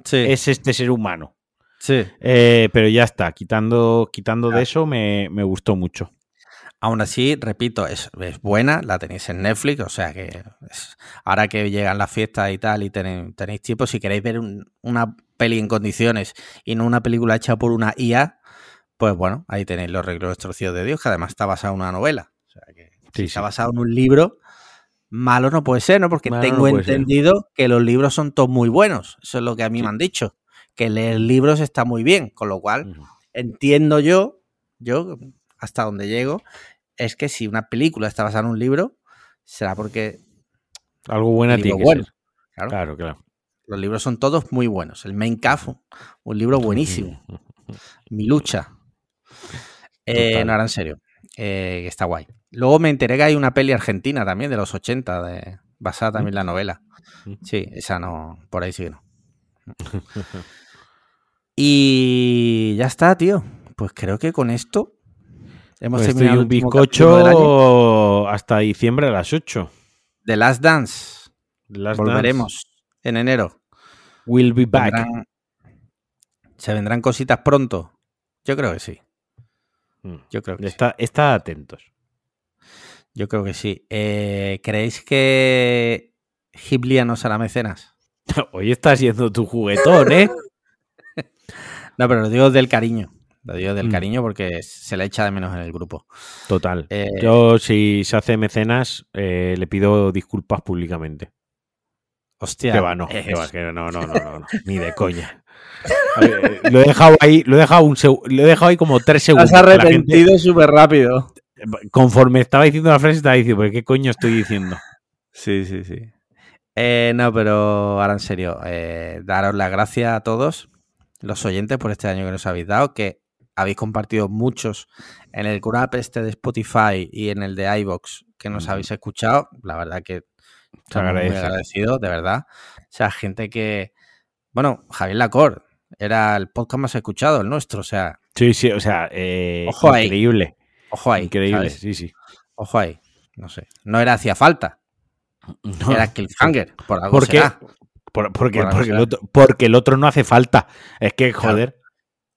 Sí, es este ser humano. sí. Eh, pero ya está, quitando, quitando de eso me, me gustó mucho. Aún así, repito, es, es buena, la tenéis en Netflix, o sea que es- ahora que llegan las fiestas y tal y tenéis, tenéis tiempo, si queréis ver un- una peli en condiciones y no una película hecha por una IA, pues bueno, ahí tenéis los reglos torcidos de Dios, que además está basado en una novela. O sea que Sí, está sí. basado en un libro, malo no puede ser, ¿no? Porque Malo tengo no puede ser. entendido que los libros son todos muy buenos. Eso es lo que a mí Sí. me han dicho. Que leer libros está muy bien, con lo cual entiendo yo, yo hasta donde llego, es que si una película está basada en un libro, será porque Algo buena tiene que bueno. ser. Claro, Claro, claro. los libros son todos muy buenos. El Main Caf, un libro buenísimo. Mi lucha. Eh, no, ahora en serio. eh, está guay. Luego me enteré que hay una peli argentina también de los 80, de, basada también en la novela. Mm. Sí, esa no, por ahí sí que no. [laughs] Y ya está, tío. Pues creo que con esto hemos Pues terminado un bizcocho hasta diciembre a las 8. The Last Dance. Last Volveremos en enero. Will be back. Vendrán- ¿Se vendrán cositas pronto? Yo creo que sí. Mm. Yo creo que sí. Está, está atentos. Yo creo que sí. Eh, ¿Creéis que Gibliano será mecenas? [laughs] Hoy está siendo tu juguetón, ¿eh? [laughs] No, pero lo digo del cariño. Lo digo del Mm. cariño porque se le echa de menos en el grupo. Total. Eh, Yo, si se hace mecenas, eh, le pido disculpas públicamente. hostia. Que va, no, que va, que no, no, no, no, no, ni de coña. [laughs] Ver, eh, lo he dejado ahí, lo he dejado un lo he dejado ahí como tres Te segundos. has arrepentido súper rápido. Conforme estaba diciendo la frase, estaba diciendo, ¿pero qué coño estoy diciendo? Sí, sí, sí. Eh, no, pero ahora en serio, eh, daros las gracias a todos los oyentes por este año que nos habéis dado, que habéis compartido muchos en el Grab este de Spotify y en el de iVox que nos habéis escuchado. La verdad que estamos muy agradecidos, de verdad. O sea, gente que... Bueno, Javier Lacor era el podcast más escuchado, el nuestro. O sea, Sí, sí, o sea, eh, Ojo ahí. Ojo ahí. increíble, ¿sabes? sí, sí. Ojo ahí. No sé. No era hacía falta. No, Era Cliffhanger. Por algo será. por- porque, por porque, el otro, porque el otro no hace falta. Es que, Claro. joder,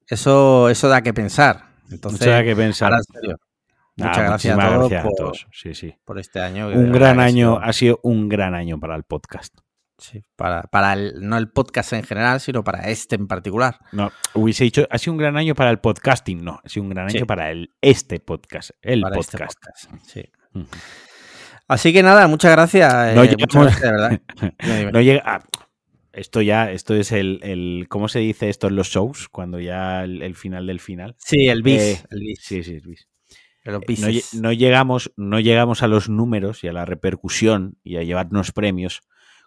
Eso, eso da que pensar. Entonces, Mucho hay que pensar. ahora en serio, Ah, muchas gracias a todos gracias a todos. Sí, sí. por este año. Un gran año, ha sido un gran año para el podcast. Sí, para, para el, no el podcast en general, sino para este en particular. No, hubiese dicho, ha sido un gran año para el podcasting. No, ha sido un gran año Sí. para el, este podcast, el para este podcast. Así que nada, muchas gracias. No eh, llegamos- muchas gracias, verdad. [laughs] No llega. ah, esto ya, esto es el, el- ¿Cómo se dice esto en los shows? Cuando ya el, el final del final. Sí, el bis. Eh, el bis. Sí, sí, No, bises. lle- no llegamos, no llegamos a los números y a la repercusión y a llevarnos premios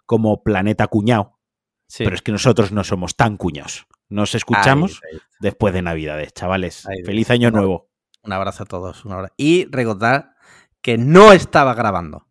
como Planeta Cuñado, Sí. pero es que nosotros no somos tan cuñados. Nos escuchamos Ahí, ahí. después de Navidades, chavales. Ahí, Feliz año nuevo. Un abrazo a todos. Un abrazo. Y recordar que no estaba grabando.